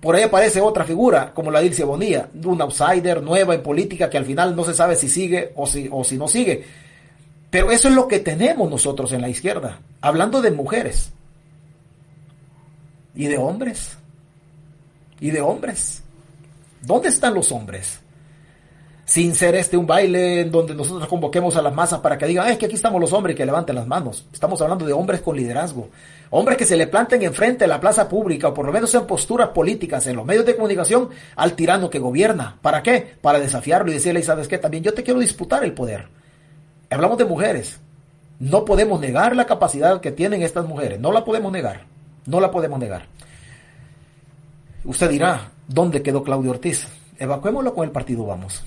Por ahí aparece otra figura, como la Dilce Bonilla, un outsider nueva en política que al final no se sabe si sigue o si, o si no sigue. Pero eso es lo que tenemos nosotros en la izquierda, hablando de mujeres y de hombres. Y de hombres. ¿Dónde están los hombres? Sin ser este un baile en donde nosotros convoquemos a las masas para que digan, es que aquí estamos los hombres que levanten las manos. Estamos hablando de hombres con liderazgo. Hombres que se le planten enfrente de la plaza pública o por lo menos en posturas políticas en los medios de comunicación al tirano que gobierna. ¿Para qué? Para desafiarlo y decirle, ¿sabes qué? También yo te quiero disputar el poder. Hablamos de mujeres. No podemos negar la capacidad que tienen estas mujeres. No la podemos negar. No la podemos negar. Usted dirá, ¿dónde quedó Claudio Ortiz? Evacuémoslo con el partido Vamos.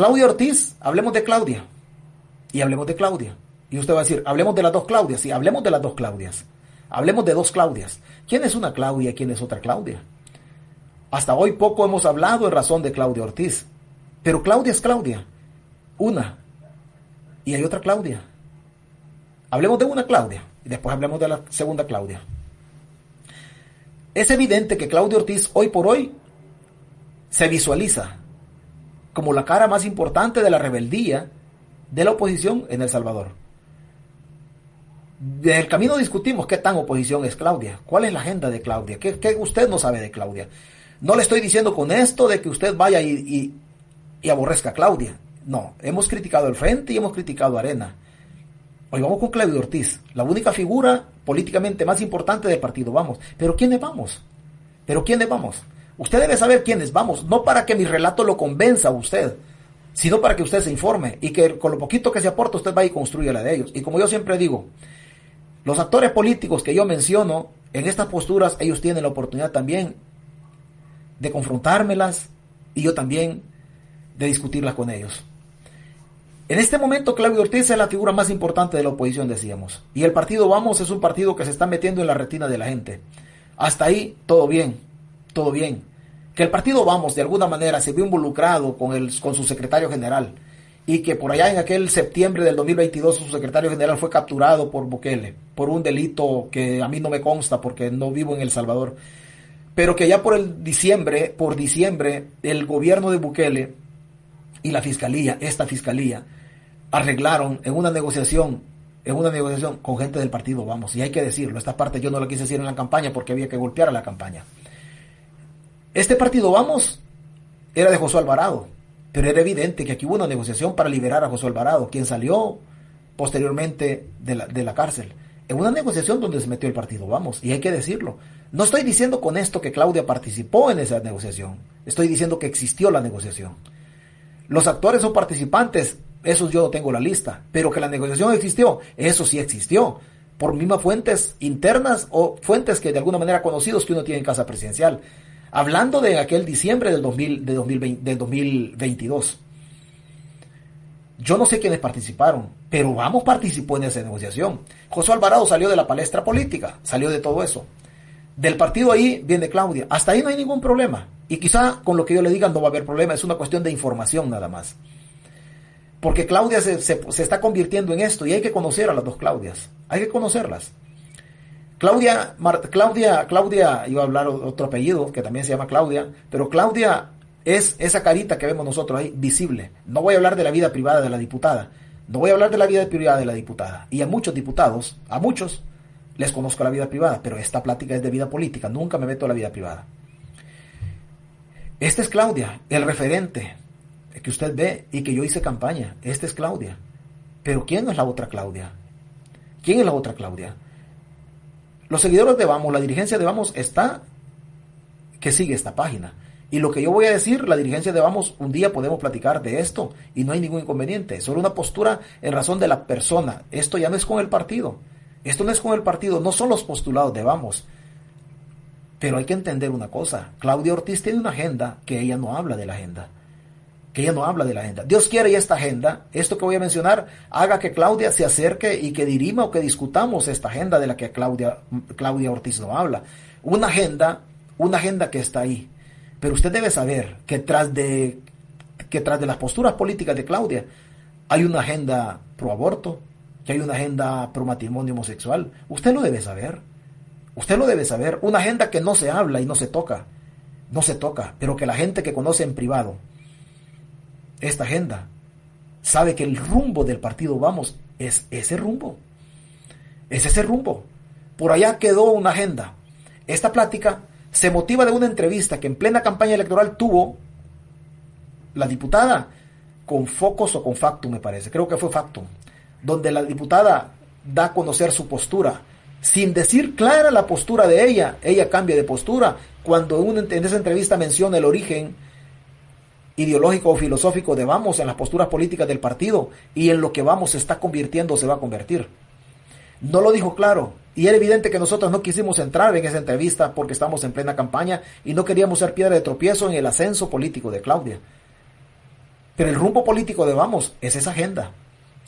Claudia Ortiz, hablemos de Claudia. Y hablemos de Claudia. Y usted va a decir, hablemos de las dos Claudias. Sí, hablemos de las dos Claudias. Hablemos de dos Claudias. ¿Quién es una Claudia y quién es otra Claudia? Hasta hoy poco hemos hablado en razón de Claudia Ortiz. Pero Claudia es Claudia. Una. Y hay otra Claudia. Hablemos de una Claudia. Y después hablemos de la segunda Claudia. Es evidente que Claudia Ortiz hoy por hoy se visualiza como la cara más importante de la rebeldía de la oposición en El Salvador. Desde el camino discutimos qué tan oposición es Claudia, cuál es la agenda de Claudia, qué, usted no sabe de Claudia. No le estoy diciendo con esto de que usted vaya y, y, aborrezca a Claudia. No, hemos criticado el Frente y hemos criticado Arena. Hoy vamos con Claudio Ortiz, la única figura políticamente más importante del partido. Vamos. Pero ¿quiénes vamos? ¿Pero quiénes vamos? Usted debe saber quiénes vamos, no para que mi relato lo convenza a usted, sino para que usted se informe y que con lo poquito que se aporta usted vaya y construya la de ellos. Y como yo siempre digo, los actores políticos que yo menciono en estas posturas, ellos tienen la oportunidad también de confrontármelas y yo también de discutirlas con ellos. En este momento Claudio Ortiz es la figura más importante de la oposición, decíamos. Y el partido Vamos es un partido que se está metiendo en la retina de la gente. Hasta ahí todo bien, todo bien que el partido Vamos de alguna manera se vio involucrado con, el, con su secretario general y que por allá en aquel septiembre del 2022 su secretario general fue capturado por Bukele por un delito que a mí no me consta porque no vivo en El Salvador, pero que ya por el diciembre, por diciembre, el gobierno de Bukele y la fiscalía, esta fiscalía, arreglaron en una negociación, en una negociación con gente del partido Vamos, y hay que decirlo, esta parte yo no la quise decir en la campaña porque había que golpear a la campaña. Este partido Vamos era de Josué Alvarado, pero era evidente que aquí hubo una negociación para liberar a Josué Alvarado, quien salió posteriormente de la, de la cárcel. En una negociación donde se metió el partido Vamos, y hay que decirlo. No estoy diciendo con esto que Claudia participó en esa negociación, estoy diciendo que existió la negociación. Los actores o participantes, esos yo no tengo la lista, pero que la negociación existió, eso sí existió por mismas fuentes internas o fuentes que de alguna manera conocidos que uno tiene en casa presidencial. Hablando de aquel diciembre del, 2000, de 2020, del 2022. Yo no sé quiénes participaron, pero Vamos participó en esa negociación. José Alvarado salió de la palestra política, salió de todo eso. Del partido ahí viene Claudia. Hasta ahí no hay ningún problema. Y quizá con lo que yo le diga no va a haber problema, es una cuestión de información nada más. Porque Claudia se, se está convirtiendo en esto y hay que conocer a las dos Claudias. Hay que conocerlas. Claudia, Claudia, Claudia, iba a hablar otro apellido que también se llama Claudia, pero Claudia es esa carita que vemos nosotros ahí, visible. No voy a hablar de la vida privada de la diputada. No voy a hablar de la vida privada de la diputada. Y a muchos diputados, a muchos, les conozco la vida privada, pero esta plática es de vida política. Nunca me meto a la vida privada. Esta es Claudia, el referente que usted ve y que yo hice campaña. Esta es Claudia. Pero ¿quién es la otra Claudia? ¿Quién es la otra Claudia? Los seguidores de Vamos, la dirigencia de Vamos está que sigue esta página. Y lo que yo voy a decir, la dirigencia de Vamos, un día podemos platicar de esto y no hay ningún inconveniente. Solo una postura en razón de la persona. Esto ya no es con el partido. Esto no es con el partido, no son los postulados de Vamos. Pero hay que entender una cosa. Claudia Ortiz tiene una agenda que ella no habla de la agenda. Ella no habla de la agenda. Dios quiere y esta agenda, esto que voy a mencionar, haga que Claudia se acerque y que dirima o que discutamos esta agenda de la que Claudia, Claudia Ortiz no habla. Una agenda, una agenda que está ahí pero usted debe saber que tras de, que tras de las posturas políticas de Claudia hay una agenda pro aborto, que hay una agenda pro matrimonio homosexual. Usted lo debe saber. Usted lo debe saber. Una agenda que no se habla y no se toca. No se toca, pero que la gente que conoce en privado esta agenda sabe que el rumbo del partido Vamos es ese rumbo. Es ese rumbo. Por allá quedó una agenda. Esta plática se motiva de una entrevista que en plena campaña electoral tuvo la diputada con Focos o con Factum, me parece, creo que fue Factum, donde la diputada da a conocer su postura. Sin decir clara la postura de ella, ella cambia de postura. Cuando en esa entrevista menciona el origen ideológico o filosófico de Vamos en las posturas políticas del partido y en lo que Vamos se está convirtiendo se va a convertir. No lo dijo claro, y era evidente que nosotros no quisimos entrar en esa entrevista porque estamos en plena campaña y no queríamos ser piedra de tropiezo en el ascenso político de Claudia. Pero el rumbo político de Vamos es esa agenda.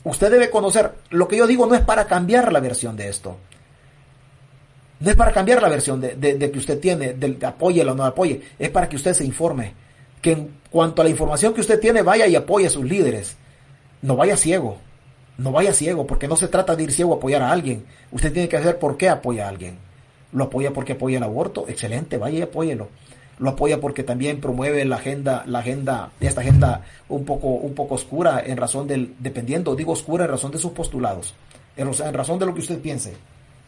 Usted debe conocer, lo que yo digo no es para cambiar la versión de esto. No es para cambiar la versión de, que usted tiene, de, de apoye o no apoye, es para que usted se informe. Que en cuanto a la información que usted tiene, vaya y apoye a sus líderes. No vaya ciego. No vaya ciego, porque no se trata de ir ciego a apoyar a alguien. Usted tiene que saber por qué apoya a alguien. Lo apoya porque apoya el aborto, excelente, vaya y apóyelo. Lo apoya porque también promueve la agenda, la agenda, esta agenda un poco, un poco oscura en razón del, dependiendo, digo oscura en razón de sus postulados, en, en razón de lo que usted piense.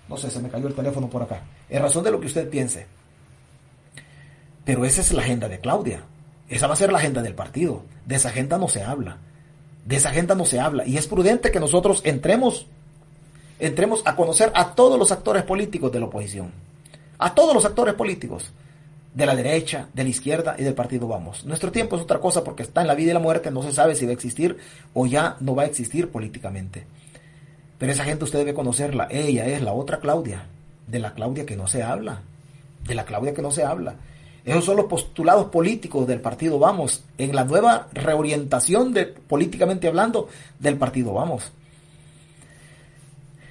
No sé, se me cayó el teléfono por acá. En razón de lo que usted piense. Pero esa es la agenda de Claudia. Esa va a ser la agenda del partido. De esa agenda no se habla. De esa agenda no se habla. Y es prudente que nosotros entremos, entremos a conocer a todos los actores políticos de la oposición. A todos los actores políticos. De la derecha, de la izquierda y del partido Vamos. Nuestro tiempo es otra cosa porque está en la vida y la muerte, no se sabe si va a existir o ya no va a existir políticamente. Pero esa gente usted debe conocerla. Ella es la otra Claudia. De la Claudia que no se habla. De la Claudia que no se habla. Esos son los postulados políticos del partido Vamos, en la nueva reorientación de, políticamente hablando del partido Vamos.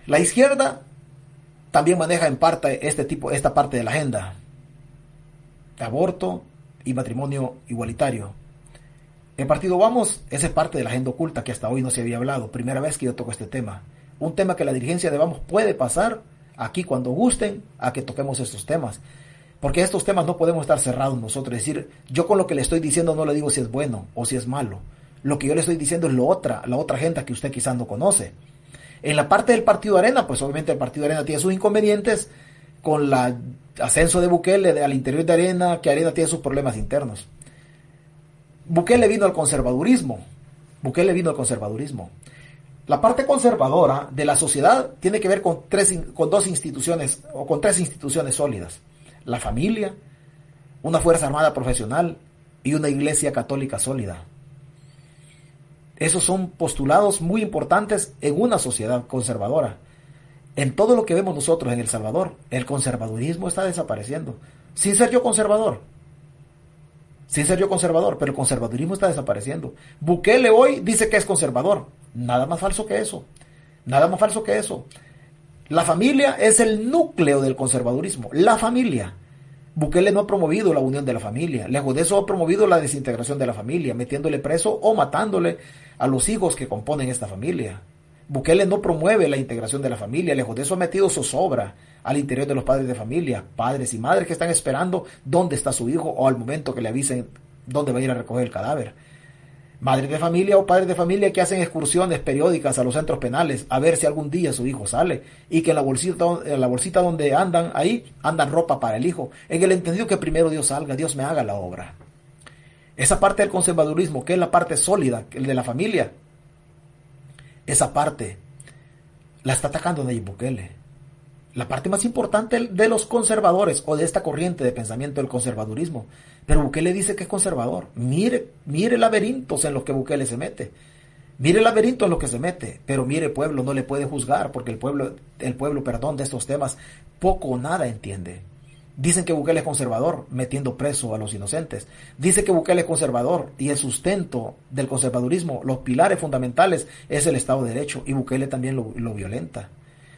La izquierda también maneja en parte este tipo, esta parte de la agenda. Aborto y matrimonio igualitario. El partido Vamos, esa es parte de la agenda oculta que hasta hoy no se había hablado. Primera vez que yo toco este tema. Un tema que la dirigencia de Vamos puede pasar aquí cuando gusten a que toquemos estos temas. Porque estos temas no podemos estar cerrados nosotros. Es decir, yo con lo que le estoy diciendo no le digo si es bueno o si es malo. Lo que yo le estoy diciendo es lo otra, la otra agenda que usted quizás no conoce. En la parte del partido Arena, pues obviamente el partido Arena tiene sus inconvenientes con el ascenso de Bukele al interior de Arena, que Arena tiene sus problemas internos. Bukele vino al conservadurismo. Bukele vino al conservadurismo. La parte conservadora de la sociedad tiene que ver con, tres, con dos instituciones o con tres instituciones sólidas la familia, una Fuerza Armada profesional y una Iglesia Católica sólida. Esos son postulados muy importantes en una sociedad conservadora. En todo lo que vemos nosotros en El Salvador, el conservadurismo está desapareciendo. Sin ser yo conservador. Sin ser yo conservador, pero el conservadurismo está desapareciendo. Bukele hoy dice que es conservador. Nada más falso que eso. Nada más falso que eso. La familia es el núcleo del conservadurismo, la familia. Bukele no ha promovido la unión de la familia, lejos de eso ha promovido la desintegración de la familia, metiéndole preso o matándole a los hijos que componen esta familia. Bukele no promueve la integración de la familia, lejos de ha metido zozobra al interior de los padres de familia, padres y madres que están esperando dónde está su hijo o al momento que le avisen ¿Dónde va a ir a recoger el cadáver? Madres de familia o padres de familia que hacen excursiones periódicas a los centros penales a ver si algún día su hijo sale y que en la bolsita, en la bolsita donde andan ahí andan ropa para el hijo, en el entendido que primero Dios salga, Dios me haga la obra. Esa parte del conservadurismo, que es la parte sólida, el de la familia, esa parte la está atacando Nayib Bukele. La parte más importante de los conservadores o de esta corriente de pensamiento del conservadurismo. Pero Bukele dice que es conservador. Mire, mire laberintos en los que Bukele se mete. Mire el laberinto en los que se mete, pero mire pueblo, no le puede juzgar porque el pueblo, el pueblo, perdón, de estos temas poco o nada entiende. Dicen que Bukele es conservador, metiendo preso a los inocentes. Dice que Bukele es conservador y el sustento del conservadurismo, los pilares fundamentales, es el Estado de Derecho y Bukele también lo, lo violenta.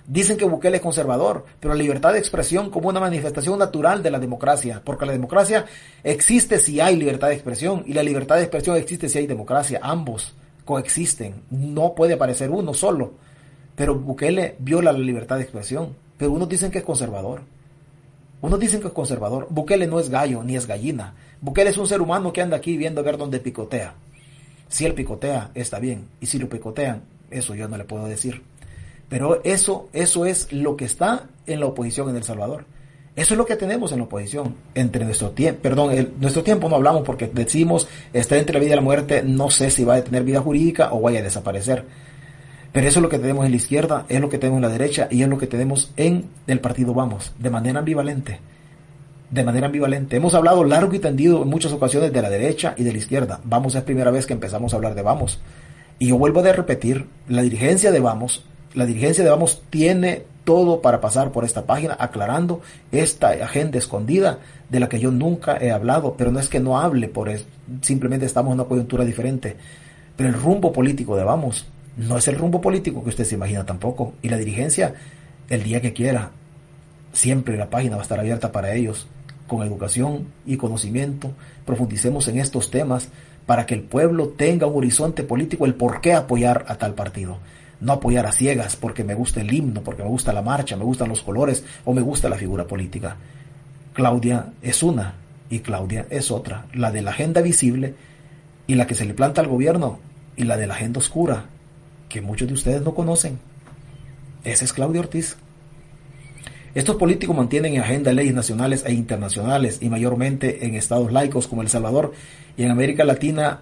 Dicen que Bukele es conservador, pero la libertad de expresión como una manifestación natural de la democracia, porque la democracia existe si hay libertad de expresión y la libertad de expresión existe si hay democracia. Ambos coexisten, no puede aparecer uno solo. Pero Bukele viola la libertad de expresión, pero unos dicen que es conservador. Unos dicen que es conservador. Bukele no es gallo ni es gallina. Bukele es un ser humano que anda aquí viendo a ver dónde picotea. Si él picotea, está bien. Y si lo picotean, eso yo no le puedo decir. Pero eso, eso es lo que está en la oposición en El Salvador. Eso es lo que tenemos en la oposición. Entre nuestro tiempo, perdón, el, nuestro tiempo no hablamos porque decimos está entre la vida y la muerte, no sé si va a tener vida jurídica o vaya a desaparecer. Pero eso es lo que tenemos en la izquierda, es lo que tenemos en la derecha y es lo que tenemos en el partido Vamos, de manera ambivalente. De manera ambivalente. Hemos hablado largo y tendido en muchas ocasiones de la derecha y de la izquierda. Vamos es primera vez que empezamos a hablar de Vamos. Y yo vuelvo a repetir, la dirigencia de Vamos, la dirigencia de Vamos tiene todo para pasar por esta página aclarando esta agenda escondida de la que yo nunca he hablado, pero no es que no hable por eso, simplemente estamos en una coyuntura diferente. Pero el rumbo político de Vamos no es el rumbo político que usted se imagina tampoco. Y la dirigencia, el día que quiera, siempre la página va a estar abierta para ellos, con educación y conocimiento. Profundicemos en estos temas para que el pueblo tenga un horizonte político, el por qué apoyar a tal partido. No apoyar a ciegas porque me gusta el himno, porque me gusta la marcha, me gustan los colores o me gusta la figura política. Claudia es una y Claudia es otra, la de la agenda visible y la que se le planta al gobierno y la de la agenda oscura que muchos de ustedes no conocen. Ese es Claudio Ortiz. Estos políticos mantienen en agenda leyes nacionales e internacionales y mayormente en estados laicos como El Salvador y en América Latina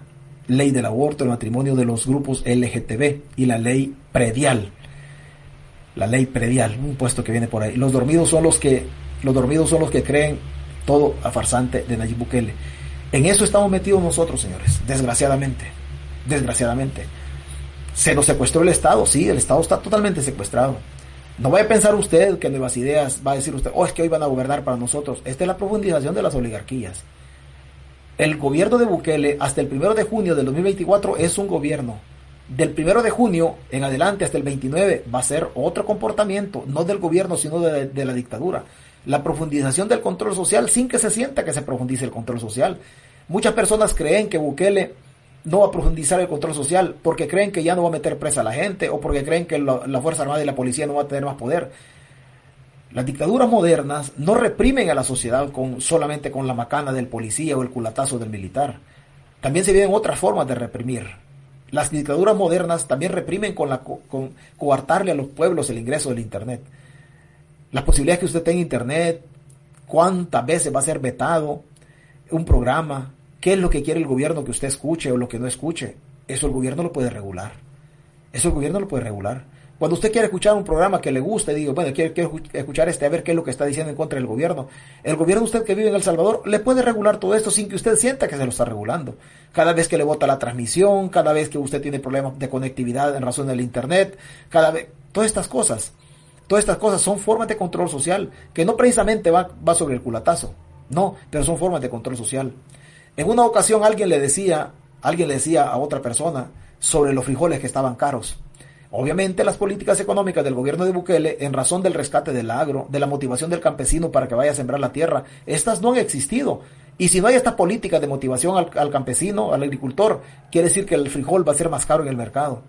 ley del aborto, el matrimonio de los grupos LGTB y la ley predial. La ley predial, un puesto que viene por ahí. Los dormidos son los que los dormidos son los que creen todo a farsante de Nayib Bukele. En eso estamos metidos nosotros, señores, desgraciadamente. Desgraciadamente. Se nos secuestró el Estado, sí, el Estado está totalmente secuestrado. No vaya a pensar usted que Nuevas Ideas va a decir usted, oh, es que hoy van a gobernar para nosotros. Esta es la profundización de las oligarquías. El gobierno de Bukele hasta el primero de junio del 2024 es un gobierno. Del primero de junio en adelante hasta el 29 va a ser otro comportamiento, no del gobierno, sino de, la dictadura. La profundización del control social sin que se sienta que se profundice el control social. Muchas personas creen que Bukele no va a profundizar el control social porque creen que ya no va a meter presa a la gente o porque creen que la, Fuerza Armada y la policía no va a tener más poder. Las dictaduras modernas no reprimen a la sociedad con, solamente con la macana del policía o el culatazo del militar. También se viven otras formas de reprimir. Las dictaduras modernas también reprimen con, la, con coartarle a los pueblos el ingreso del Internet. Las posibilidades que usted tenga Internet, cuántas veces va a ser vetado un programa, ¿Qué es lo que quiere el gobierno que usted escuche o lo que no escuche? Eso el gobierno lo puede regular. Eso el gobierno lo puede regular. Cuando usted quiere escuchar un programa que le guste, digo, bueno, quiero, escuchar este, a ver qué es lo que está diciendo en contra del gobierno. El gobierno usted que vive en El Salvador le puede regular todo esto sin que usted sienta que se lo está regulando. Cada vez que le bota la transmisión, cada vez que usted tiene problemas de conectividad en razón del Internet, cada vez, todas estas cosas, todas estas cosas son formas de control social que no precisamente va, va sobre el culatazo, no, pero son formas de control social. En una ocasión alguien le decía, alguien le decía a otra persona sobre los frijoles que estaban caros. Obviamente las políticas económicas del gobierno de Bukele, en razón del rescate del agro, de la motivación del campesino para que vaya a sembrar la tierra, estas no han existido. Y si no hay esta política de motivación al, campesino, al agricultor, quiere decir que el frijol va a ser más caro en el mercado.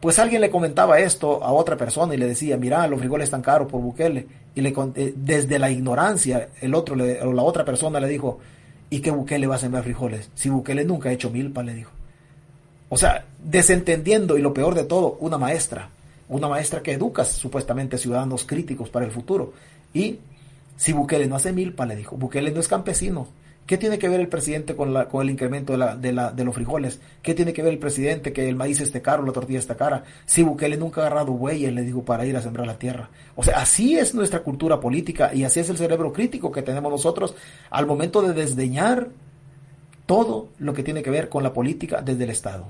Pues alguien le comentaba esto a otra persona y le decía, mira, los frijoles están caros por Bukele. Y le, eh, desde la ignorancia, el otro o la otra persona le dijo, ¿Y que Bukele va a sembrar frijoles? Si Bukele nunca ha hecho milpa, le dijo. O sea, desentendiendo y lo peor de todo, una maestra. Una maestra que educa supuestamente ciudadanos críticos para el futuro. Y si Bukele no hace milpa, le dijo, Bukele no es campesino. ¿Qué tiene que ver el presidente con, la, con el incremento de, la, de, la, de, los frijoles? ¿Qué tiene que ver el presidente que el maíz esté caro, la tortilla está cara? Si Bukele nunca ha agarrado bueyes, le digo, para ir a sembrar la tierra. O sea, así es nuestra cultura política y así es el cerebro crítico que tenemos nosotros al momento de desdeñar todo lo que tiene que ver con la política desde el Estado.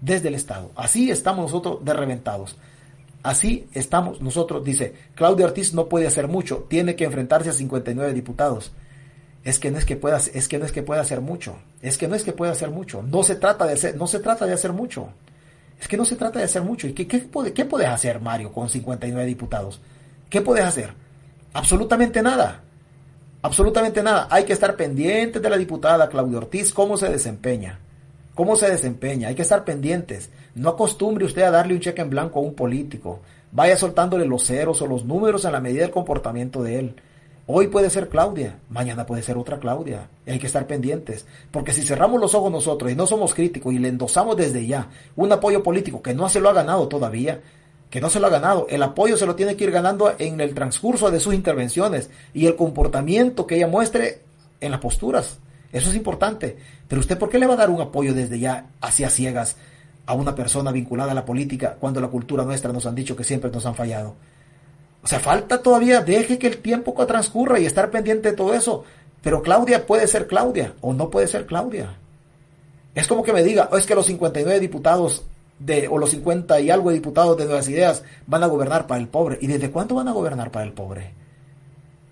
Desde el Estado. Así estamos nosotros de reventados. Así estamos nosotros, dice, Claudio Ortiz no puede hacer mucho, tiene que enfrentarse a 59 diputados es que no es que pueda, es que no es que pueda hacer mucho, es que no es que pueda hacer mucho, no se trata de hacer, no se trata de hacer mucho, es que no se trata de hacer mucho. ¿Y qué, qué, qué puedes hacer, Mario, con 59 diputados? ¿Qué puedes hacer? Absolutamente nada. Absolutamente nada. Hay que estar pendientes de la diputada Claudia Ortiz, cómo se desempeña. Cómo se desempeña. Hay que estar pendientes. No acostumbre usted a darle un cheque en blanco a un político. Vaya soltándole los ceros o los números en la medida del comportamiento de él. Hoy puede ser Claudia, mañana puede ser otra Claudia. Y hay que estar pendientes. Porque si cerramos los ojos nosotros y no somos críticos y le endosamos desde ya un apoyo político que no se lo ha ganado todavía, que no se lo ha ganado, el apoyo se lo tiene que ir ganando en el transcurso de sus intervenciones y el comportamiento que ella muestre en las posturas. Eso es importante. Pero usted, ¿por qué le va a dar un apoyo desde ya hacia ciegas a una persona vinculada a la política cuando la cultura nuestra nos han dicho que siempre nos han fallado? O sea, falta todavía, deje que el tiempo transcurra y estar pendiente de todo eso. Pero Claudia puede ser Claudia o no puede ser Claudia. Es como que me diga, oh, es que los 59 diputados de, o los 50 y algo de diputados de Nuevas Ideas van a gobernar para el pobre. ¿Y desde cuándo van a gobernar para el pobre?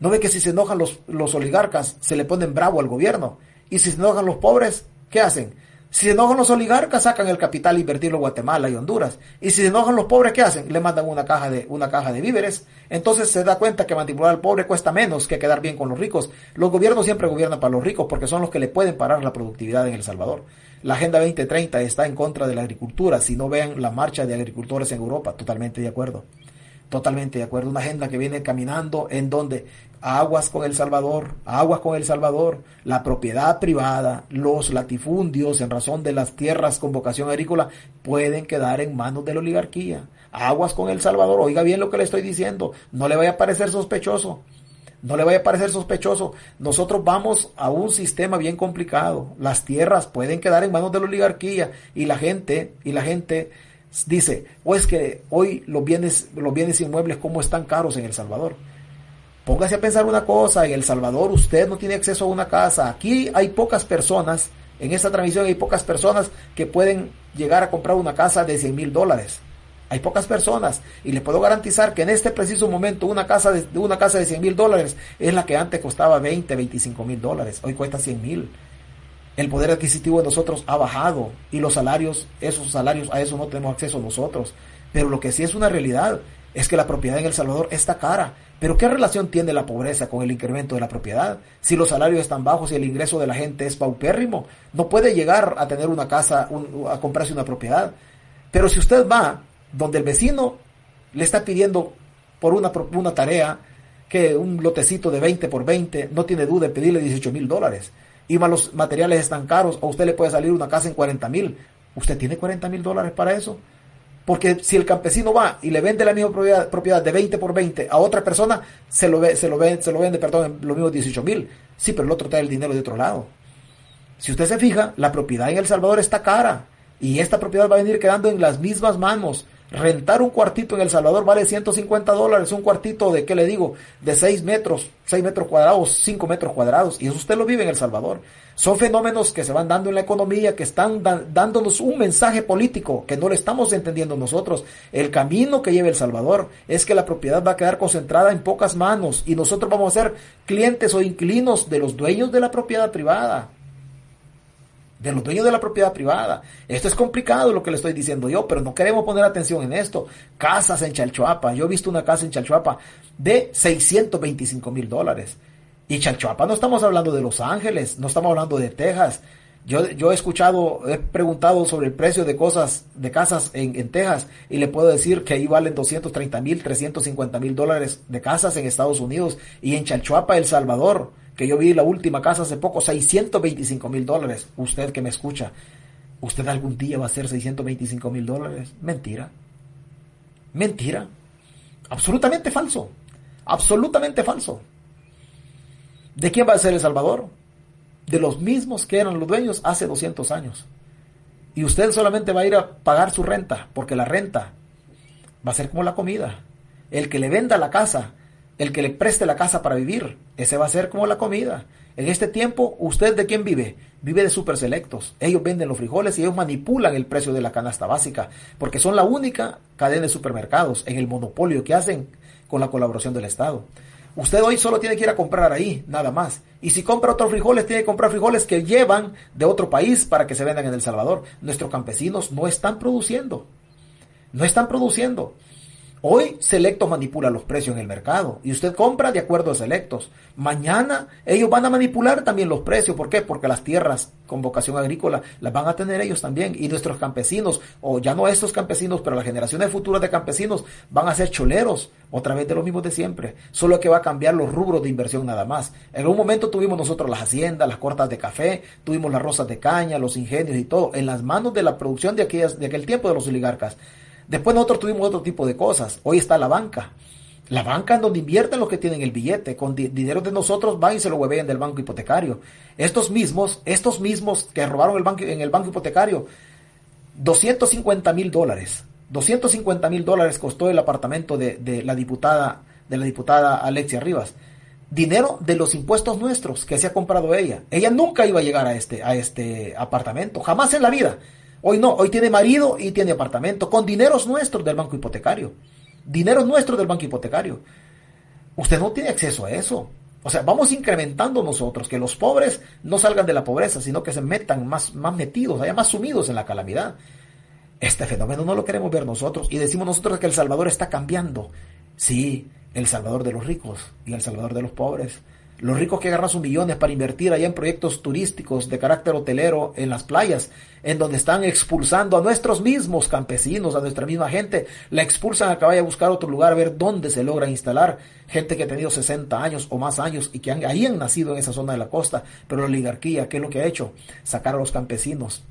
¿No ve que si se enojan los, los oligarcas se le ponen bravo al gobierno? Y si se enojan los pobres, ¿qué hacen? Si se enojan los oligarcas, sacan el capital e invertirlo en Guatemala y Honduras. Y si se enojan los pobres, ¿qué hacen? Le mandan una caja de, una caja de víveres. Entonces se da cuenta que manipular al pobre cuesta menos que quedar bien con los ricos. Los gobiernos siempre gobiernan para los ricos porque son los que le pueden parar la productividad en El Salvador. La Agenda 2030 está en contra de la agricultura. Si no vean la marcha de agricultores en Europa, totalmente de acuerdo. Totalmente de acuerdo. Una agenda que viene caminando en donde aguas con El Salvador, aguas con El Salvador, la propiedad privada, los latifundios en razón de las tierras con vocación agrícola pueden quedar en manos de la oligarquía. Aguas con El Salvador, oiga bien lo que le estoy diciendo, no le vaya a parecer sospechoso. No le vaya a parecer sospechoso. Nosotros vamos a un sistema bien complicado. Las tierras pueden quedar en manos de la oligarquía y la gente y la gente dice, o es que hoy los bienes los bienes inmuebles cómo están caros en El Salvador. Póngase a pensar una cosa, en El Salvador usted no tiene acceso a una casa. Aquí hay pocas personas, en esta transmisión hay pocas personas que pueden llegar a comprar una casa de 100 mil dólares. Hay pocas personas y le puedo garantizar que en este preciso momento una casa de, una casa de 100 mil dólares es la que antes costaba 20, 25 mil dólares. Hoy cuesta 100 mil. El poder adquisitivo de nosotros ha bajado y los salarios, esos salarios, a eso no tenemos acceso nosotros. Pero lo que sí es una realidad es que la propiedad en El Salvador está cara pero ¿qué relación tiene la pobreza con el incremento de la propiedad? Si los salarios están bajos y el ingreso de la gente es paupérrimo, no puede llegar a tener una casa, a comprarse una propiedad. Pero si usted va donde el vecino le está pidiendo por una, una tarea que un lotecito de 20 por 20, no tiene duda en pedirle 18 mil dólares. Y más los materiales están caros, o usted le puede salir una casa en 40 mil. ¿Usted tiene 40 mil dólares para eso? Porque si el campesino va y le vende la misma propiedad, de 20 por 20 a otra persona, se lo, ve, se lo, ve, se lo vende, perdón, los mismos 18 mil. Sí, pero el otro trae el dinero de otro lado. Si usted se fija, la propiedad en El Salvador está cara. Y esta propiedad va a venir quedando en las mismas manos Rentar un cuartito en El Salvador vale 150 dólares, un cuartito de, ¿qué le digo? De 6 metros, 6 metros cuadrados, 5 metros cuadrados. Y eso usted lo vive en El Salvador. Son fenómenos que se van dando en la economía, que están dándonos un mensaje político que no le estamos entendiendo nosotros. El camino que lleva El Salvador es que la propiedad va a quedar concentrada en pocas manos y nosotros vamos a ser clientes o inquilinos de los dueños de la propiedad privada de los dueños de la propiedad privada. Esto es complicado lo que le estoy diciendo yo, pero no queremos poner atención en esto. Casas en Chalchuapa. Yo he visto una casa en Chalchuapa de 625 mil dólares. Y Chalchuapa no estamos hablando de Los Ángeles, no estamos hablando de Texas. Yo, yo he escuchado, he preguntado sobre el precio de cosas, de casas en, en Texas y le puedo decir que ahí valen 230 mil, 350 mil dólares de casas en Estados Unidos y en Chalchuapa, El Salvador que yo vi la última casa hace poco, 625 mil dólares. Usted que me escucha, ¿usted algún día va a hacer 625 mil dólares? Mentira. Mentira. Absolutamente falso. Absolutamente falso. ¿De quién va a ser El Salvador? De los mismos que eran los dueños hace 200 años. Y usted solamente va a ir a pagar su renta, porque la renta va a ser como la comida. El que le venda la casa, el que le preste la casa para vivir, ese va a ser como la comida. En este tiempo, ¿usted de quién vive? Vive de super selectos. Ellos venden los frijoles y ellos manipulan el precio de la canasta básica, porque son la única cadena de supermercados en el monopolio que hacen con la colaboración del Estado. Usted hoy solo tiene que ir a comprar ahí, nada más. Y si compra otros frijoles, tiene que comprar frijoles que llevan de otro país para que se vendan en El Salvador. Nuestros campesinos no están produciendo. No están produciendo. Hoy Selectos manipula los precios en el mercado y usted compra de acuerdo a Selectos. Mañana ellos van a manipular también los precios. ¿Por qué? Porque las tierras con vocación agrícola las van a tener ellos también. Y nuestros campesinos, o ya no estos campesinos, pero las generaciones futuras de campesinos van a ser choleros, otra vez de lo mismo de siempre. Solo que va a cambiar los rubros de inversión nada más. En un momento tuvimos nosotros las haciendas, las cortas de café, tuvimos las rosas de caña, los ingenios y todo, en las manos de la producción de, aquellas, de aquel tiempo de los oligarcas. Después nosotros tuvimos otro tipo de cosas. Hoy está la banca. La banca en donde invierten los que tienen el billete. Con dinero de nosotros van y se lo huevean del banco hipotecario. Estos mismos, estos mismos que robaron el banco, en el banco hipotecario, 250 mil dólares. 250 mil dólares costó el apartamento de, de, la diputada, de la diputada Alexia Rivas. Dinero de los impuestos nuestros que se ha comprado ella. Ella nunca iba a llegar a este, a este apartamento. Jamás en la vida. Hoy no, hoy tiene marido y tiene apartamento con dineros nuestros del banco hipotecario. Dineros nuestros del banco hipotecario. Usted no tiene acceso a eso. O sea, vamos incrementando nosotros, que los pobres no salgan de la pobreza, sino que se metan más, más metidos, haya más sumidos en la calamidad. Este fenómeno no lo queremos ver nosotros y decimos nosotros que El Salvador está cambiando. Sí, El Salvador de los ricos y El Salvador de los pobres. Los ricos que agarran sus millones para invertir allá en proyectos turísticos de carácter hotelero en las playas, en donde están expulsando a nuestros mismos campesinos, a nuestra misma gente, la expulsan a que vaya a buscar otro lugar a ver dónde se logra instalar. Gente que ha tenido 60 años o más años y que ahí han nacido en esa zona de la costa, pero la oligarquía, ¿qué es lo que ha hecho? Sacar a los campesinos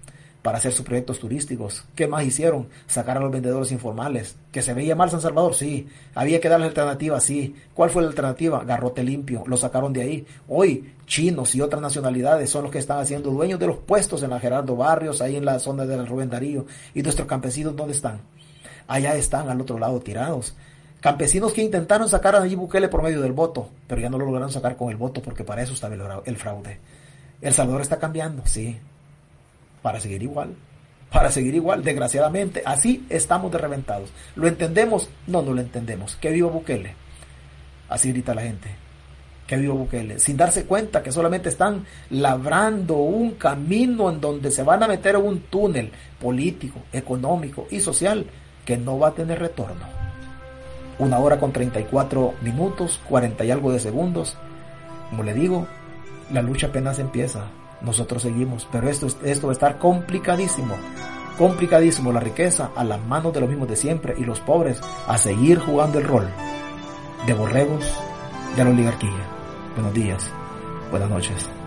para hacer sus proyectos turísticos. ¿Qué más hicieron? Sacar a los vendedores informales. ¿Que se veía mal San Salvador? Sí. ¿Había que darle alternativa? Sí. ¿Cuál fue la alternativa? Garrote limpio. Lo sacaron de ahí. Hoy, chinos y otras nacionalidades son los que están haciendo dueños de los puestos en la Gerardo Barrios, ahí en la zona del Rubén Darío. ¿Y nuestros campesinos dónde están? Allá están, al otro lado, tirados. Campesinos que intentaron sacar a Nayib Bukele por medio del voto, pero ya no lo lograron sacar con el voto porque para eso estaba el fraude. El Salvador está cambiando, sí, para seguir igual. Para seguir igual, desgraciadamente, así estamos de reventados. ¿Lo entendemos? No, no lo entendemos. Que viva Bukele. Así grita la gente. Que viva Bukele. Sin darse cuenta que solamente están labrando un camino en donde se van a meter un túnel político, económico y social que no va a tener retorno. Una hora con 34 minutos, 40 y algo de segundos. Como le digo, la lucha apenas empieza nosotros seguimos. Pero esto, esto va a estar complicadísimo. Complicadísimo la riqueza a las manos de los mismos de siempre y los pobres a seguir jugando el rol de borregos de la oligarquía. Buenos días, buenas noches.